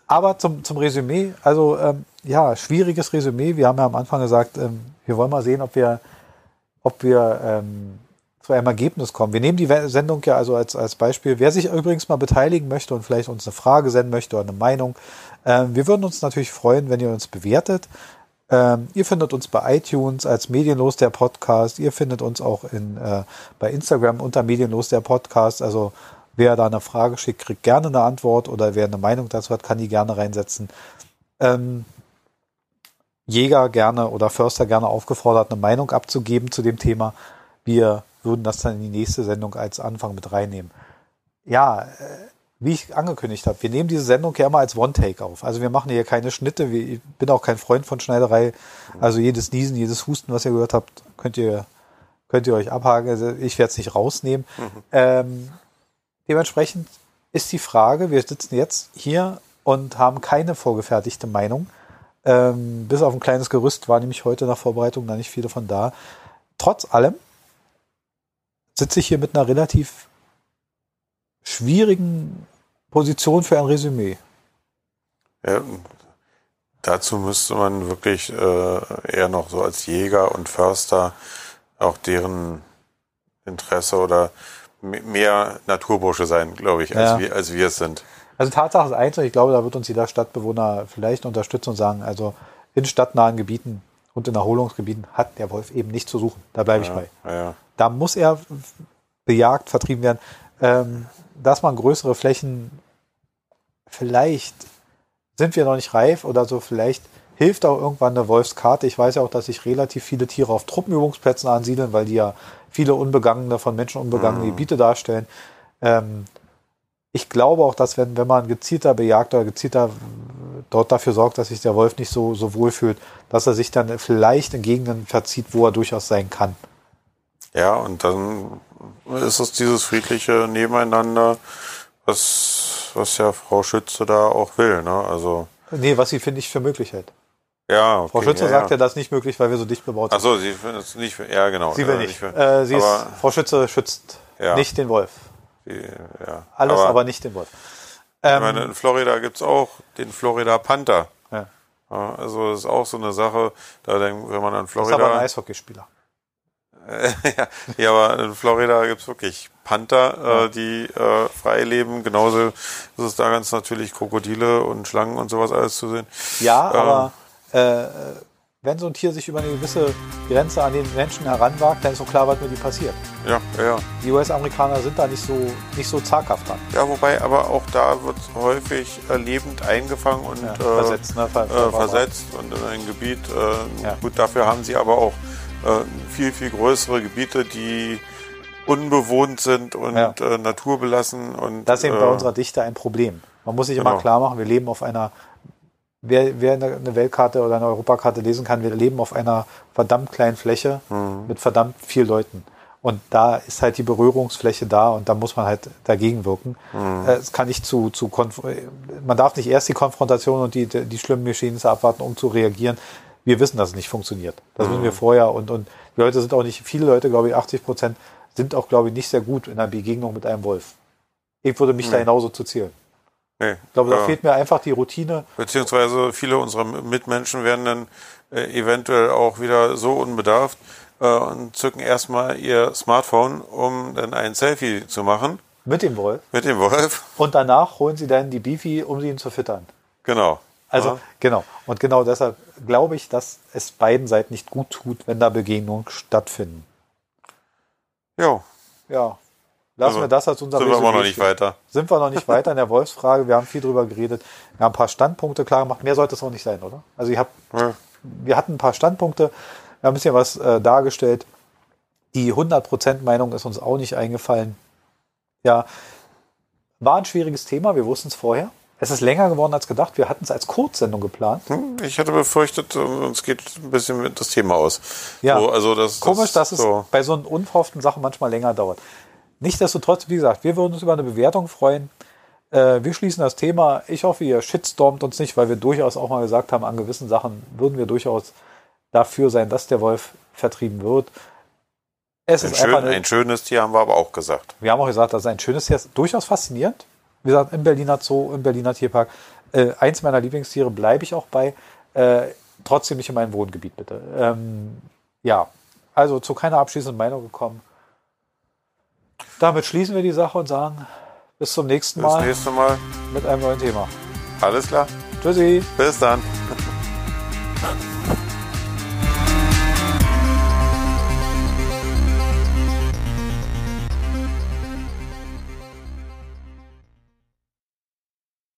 Aber zum, zum Resümee, also ähm, ja, schwieriges Resümee. Wir haben ja am Anfang gesagt, ähm, wir wollen mal sehen, ob wir, ob wir ähm, zu einem Ergebnis kommen. Wir nehmen die Sendung ja also als, als Beispiel. Wer sich übrigens mal beteiligen möchte und vielleicht uns eine Frage senden möchte oder eine Meinung, ähm, wir würden uns natürlich freuen, wenn ihr uns bewertet. Ähm, ihr findet uns bei iTunes als Medienlos der Podcast. Ihr findet uns auch in, äh, bei Instagram unter Medienlos der Podcast. Also wer da eine Frage schickt, kriegt gerne eine Antwort oder wer eine Meinung dazu hat, kann die gerne reinsetzen. Ähm, Jäger gerne oder Förster gerne aufgefordert, eine Meinung abzugeben zu dem Thema. Wir würden das dann in die nächste Sendung als Anfang mit reinnehmen. Ja, äh, wie ich angekündigt habe, wir nehmen diese Sendung ja immer als One-Take auf. Also wir machen hier keine Schnitte. Ich bin auch kein Freund von Schneiderei. Also jedes Niesen, jedes Husten, was ihr gehört habt, könnt ihr, könnt ihr euch abhaken. Also ich werde es nicht rausnehmen. Mhm. Ähm, dementsprechend ist die Frage, wir sitzen jetzt hier und haben keine vorgefertigte Meinung. Ähm, bis auf ein kleines Gerüst war nämlich heute nach Vorbereitung da nicht viele von da. Trotz allem sitze ich hier mit einer relativ schwierigen Position für ein Resümee. Ja, dazu müsste man wirklich äh, eher noch so als Jäger und Förster auch deren Interesse oder mehr Naturbursche sein, glaube ich, als, ja. wir, als wir es sind. Also Tatsache ist eins, und ich glaube, da wird uns jeder Stadtbewohner vielleicht unterstützen und sagen, also in stadtnahen Gebieten und in Erholungsgebieten hat der Wolf eben nicht zu suchen. Da bleibe ich ja, bei. Ja. Da muss er bejagt, vertrieben werden. Ähm, dass man größere Flächen vielleicht sind wir noch nicht reif oder so, vielleicht hilft auch irgendwann eine Wolfskarte. Ich weiß ja auch, dass sich relativ viele Tiere auf Truppenübungsplätzen ansiedeln, weil die ja viele unbegangene, von Menschen unbegangene mhm. Gebiete darstellen. Ähm, ich glaube auch, dass wenn, wenn man gezielter bejagt oder gezielter dort dafür sorgt, dass sich der Wolf nicht so, so wohl fühlt, dass er sich dann vielleicht in Gegenden verzieht, wo er durchaus sein kann. Ja, und dann ist es dieses friedliche Nebeneinander, was, was ja Frau Schütze da auch will, ne? Also. Nee, was sie, finde ich, für möglich hält. Ja, okay, Frau Schütze ja, sagt ja. das nicht möglich, weil wir so dicht bebaut sind. Ach so, sie findet es nicht, ja genau. Sie will äh, nicht. Für, äh, sie ist, Frau Schütze schützt ja. nicht den Wolf. Sie, ja. Alles, aber, aber, nicht den Wolf. Ähm, ich meine, in Florida gibt's auch den Florida Panther. Ja. ja. Also das ist auch so eine Sache, da denkt, wenn man an Florida... Das ist aber ein Eishockeyspieler. ja, ja, aber in Florida gibt's wirklich Panther, äh, ja. äh, die äh, frei leben. Genauso ist es da ganz natürlich Krokodile und Schlangen und sowas alles zu sehen. Ja, ähm, aber äh, wenn so ein Tier sich über eine gewisse Grenze an den Menschen heranwagt, dann ist auch klar, was mit ihm passiert. Ja, ja. Die US-Amerikaner sind da nicht so, nicht so zaghaft dran. Ja, wobei aber auch da wird häufig äh, lebend eingefangen und ja, versetzt, ne? Ver äh, versetzt und in ein Gebiet. Äh, ja. Gut, dafür haben sie aber auch äh, viel, viel größere Gebiete, die unbewohnt sind und ja. äh, naturbelassen. Und, das ist eben äh, bei unserer Dichte ein Problem. Man muss sich genau. immer klar machen, wir leben auf einer, wer, wer eine Weltkarte oder eine Europakarte lesen kann, wir leben auf einer verdammt kleinen Fläche mhm. mit verdammt viel Leuten. Und da ist halt die Berührungsfläche da und da muss man halt dagegen wirken. Mhm. Äh, es kann nicht zu, zu man darf nicht erst die Konfrontation und die, die schlimmen Geschehnisse abwarten, um zu reagieren wir wissen, dass es nicht funktioniert. Das mhm. wissen wir vorher und, und die Leute sind auch nicht, viele Leute, glaube ich, 80 Prozent, sind auch, glaube ich, nicht sehr gut in der Begegnung mit einem Wolf. Ich würde mich mhm. da genauso zu zählen. Nee, ich glaube, da ja. fehlt mir einfach die Routine. Beziehungsweise viele unserer Mitmenschen werden dann äh, eventuell auch wieder so unbedarft äh, und zücken erstmal ihr Smartphone, um dann ein Selfie zu machen. Mit dem Wolf. Mit dem Wolf. Und danach holen sie dann die Beefy, um sie ihn zu füttern. Genau. Also, ja. genau. Und genau deshalb glaube ich, dass es beiden Seiten nicht gut tut, wenn da Begegnungen stattfinden. Ja. Ja. Lassen also, wir das als unser Sind wir noch nicht weiter. Sind wir noch nicht weiter in der Wolfsfrage. Wir haben viel drüber geredet. Wir haben ein paar Standpunkte klar gemacht. Mehr sollte es auch nicht sein, oder? Also, ich hab, ja. wir hatten ein paar Standpunkte. Wir haben ein bisschen was äh, dargestellt. Die 100% Meinung ist uns auch nicht eingefallen. Ja, war ein schwieriges Thema. Wir wussten es vorher. Es ist länger geworden als gedacht. Wir hatten es als Kurzsendung geplant. Hm, ich hatte befürchtet, uns geht ein bisschen mit das Thema aus. Ja, so, also das, komisch, das, dass so. es bei so unverhofften Sachen manchmal länger dauert. Nichtsdestotrotz, wie gesagt, wir würden uns über eine Bewertung freuen. Äh, wir schließen das Thema. Ich hoffe, ihr shitstormt uns nicht, weil wir durchaus auch mal gesagt haben, an gewissen Sachen würden wir durchaus dafür sein, dass der Wolf vertrieben wird. Es ein, ist schön, eine, ein schönes Tier haben wir aber auch gesagt. Wir haben auch gesagt, dass ein schönes Tier ist. Durchaus faszinierend wie gesagt, im Berliner Zoo, im Berliner Tierpark. Äh, eins meiner Lieblingstiere bleibe ich auch bei. Äh, trotzdem nicht in meinem Wohngebiet, bitte. Ähm, ja, also zu keiner abschließenden Meinung gekommen. Damit schließen wir die Sache und sagen bis zum nächsten Mal. Bis nächste Mal. Mit einem neuen Thema. Alles klar. Tschüssi. Bis dann.